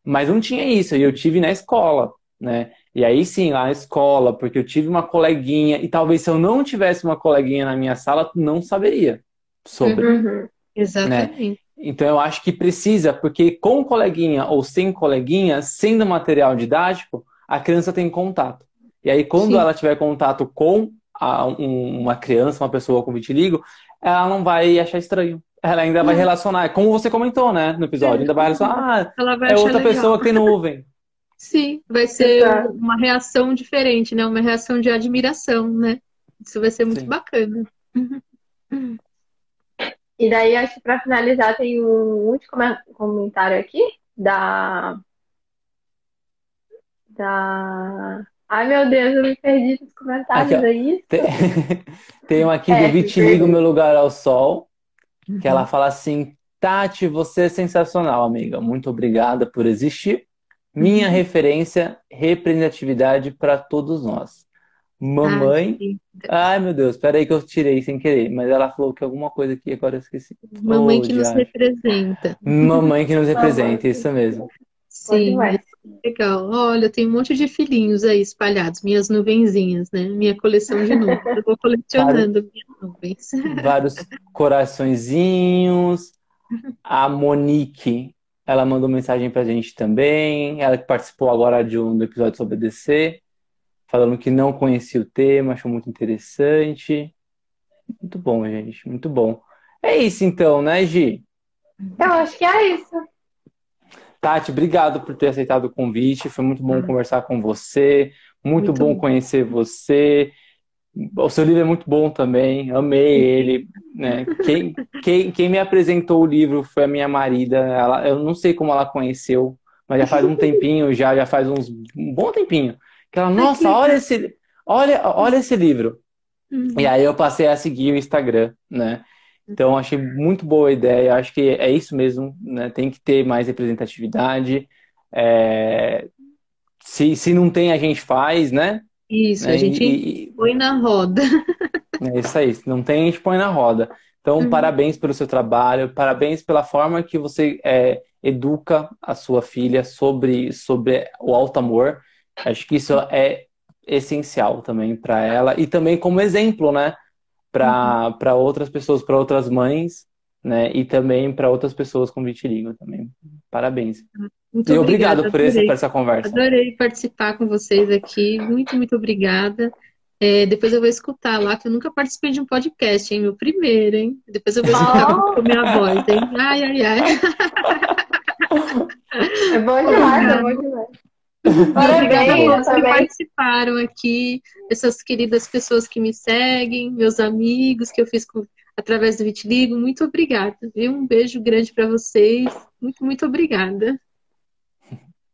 Mas não tinha isso, e eu tive na escola, né? E aí sim, lá na escola, porque eu tive uma coleguinha, e talvez se eu não tivesse uma coleguinha na minha sala, não saberia sobre. Uhum. Exatamente. Então eu acho que precisa, porque com coleguinha ou sem coleguinha, sendo material didático, a criança tem contato. E aí quando Sim. ela tiver contato com a- um- uma criança, uma pessoa com vitiligo, ela não vai achar estranho. Ela ainda vai relacionar, como você comentou, né, no episódio, ainda vai relacionar, ah, Ela vai é outra legal. pessoa que tem nuvem. Sim, vai ser Exato. uma reação diferente, né? Uma reação de admiração, né? Isso vai ser muito Sim. bacana. E daí, acho que pra finalizar, tem um último come- comentário aqui da. Da. Ai, meu Deus, eu me perdi nos comentários Aqui, aí. Tem, tem um aqui É, do Vitiligo. Meu Lugar ao Sol, que Uhum. ela fala assim: Tati, você é sensacional, amiga. Muito obrigada por existir. Minha Uhum. referência, representatividade para todos nós. Mamãe. Ai, Ai, meu Deus, peraí que eu tirei sem querer, mas ela falou que alguma coisa aqui agora eu esqueci. Mamãe Oh, que nos representa. Mamãe que nos representa, isso mesmo. Sim, demais. Legal. Olha, tem um monte de filhinhos aí espalhados, minhas nuvenzinhas, né? Minha coleção de nuvens. Eu vou colecionando minhas nuvens. Vários coraçõezinhos. A Monique, ela mandou mensagem pra gente também. Ela que participou agora de um do episódio sobre DC, falando que não conhecia o tema, achou muito interessante. Muito bom, gente, muito bom. É isso então, né, Gi? Eu acho que é isso. Tati, obrigado por ter aceitado o convite. Foi muito bom Ah. conversar com você. Muito, Muito bom bom. conhecer você. O seu livro é muito bom também. Amei ele. Né? Quem, quem, quem me apresentou o livro foi a minha marida. Ela, eu não sei como ela conheceu, mas já faz um tempinho, já, já faz uns um bom tempinho. Que ela, nossa, legal. olha esse, olha, olha esse livro. Uhum. E aí eu passei a seguir o Instagram, né? Então achei muito boa a ideia. Acho que é isso mesmo, né? Tem que ter mais representatividade. É, Se, se não tem, a gente faz, né? Isso, Né? a gente E- põe na roda. é isso aí. Se não tem, a gente põe na roda. Então, Uhum. parabéns pelo seu trabalho, parabéns pela forma que você é, educa a sua filha sobre, sobre o alto amor. Acho que isso é essencial também para ela e também como exemplo, né? Para para outras pessoas, para outras mães, né? E também para outras pessoas com vitiligo também. Parabéns. Muito e obrigado obrigada, por, esse, por essa conversa. Adorei participar com vocês aqui. Muito, muito obrigada. É, depois eu vou escutar lá, que eu nunca participei de um podcast, hein? Meu primeiro, hein? Depois eu vou escutar Oh! com a minha voz, hein? Ai, ai, ai. É bom demais, é bom demais. Obrigada a Parabéns todos que participaram aqui, essas queridas pessoas que me seguem, meus amigos que eu fiz com- através do Vitiligo. Muito obrigada. Viu? Um beijo grande para vocês. Muito, muito obrigada.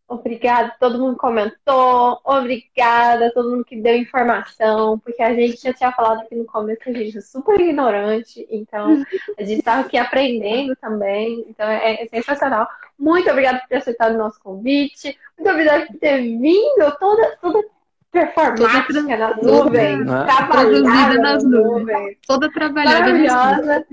Obrigada, todo mundo comentou. Obrigada, todo mundo que deu informação, porque a gente já tinha falado aqui no começo que a gente é super ignorante, então a gente estava aqui aprendendo também, então é, é sensacional. Muito obrigada por ter aceitado o nosso convite, muito obrigada por ter vindo toda, toda performática Toda nas nuvens, né? trabalhada Produzida nas nuvens. nuvens. Toda trabalhada Maravilhosa.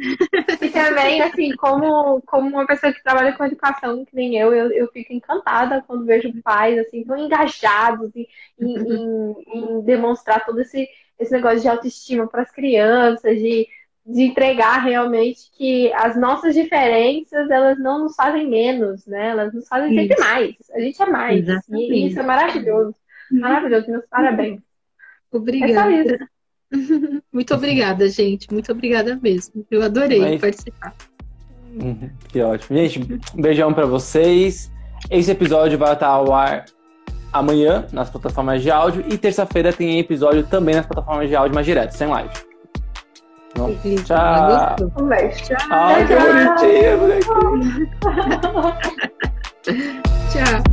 E também, assim, como, como uma pessoa que trabalha com educação, que nem eu, eu, eu fico encantada quando vejo pais, assim, tão engajados em, em, em- em demonstrar todo esse, esse negócio de autoestima para as crianças, de, de entregar realmente que as nossas diferenças, elas não nos fazem menos, né? Elas nos fazem sempre Isso. mais. A gente é mais. Exatamente. E isso é maravilhoso. Maravilhoso. Meus parabéns. É só Obrigada. isso. Muito obrigada, gente. Muito obrigada mesmo. Eu adorei Mas- participar. Uhum, Que ótimo. Gente, um beijão pra vocês. Esse episódio vai estar ao ar amanhã nas plataformas de áudio e terça-feira tem episódio também nas plataformas de áudio mais direto, sem live. Bom, Tchau. Um beijo. Tchau. Ai, que bonitinho, moleque. Tchau.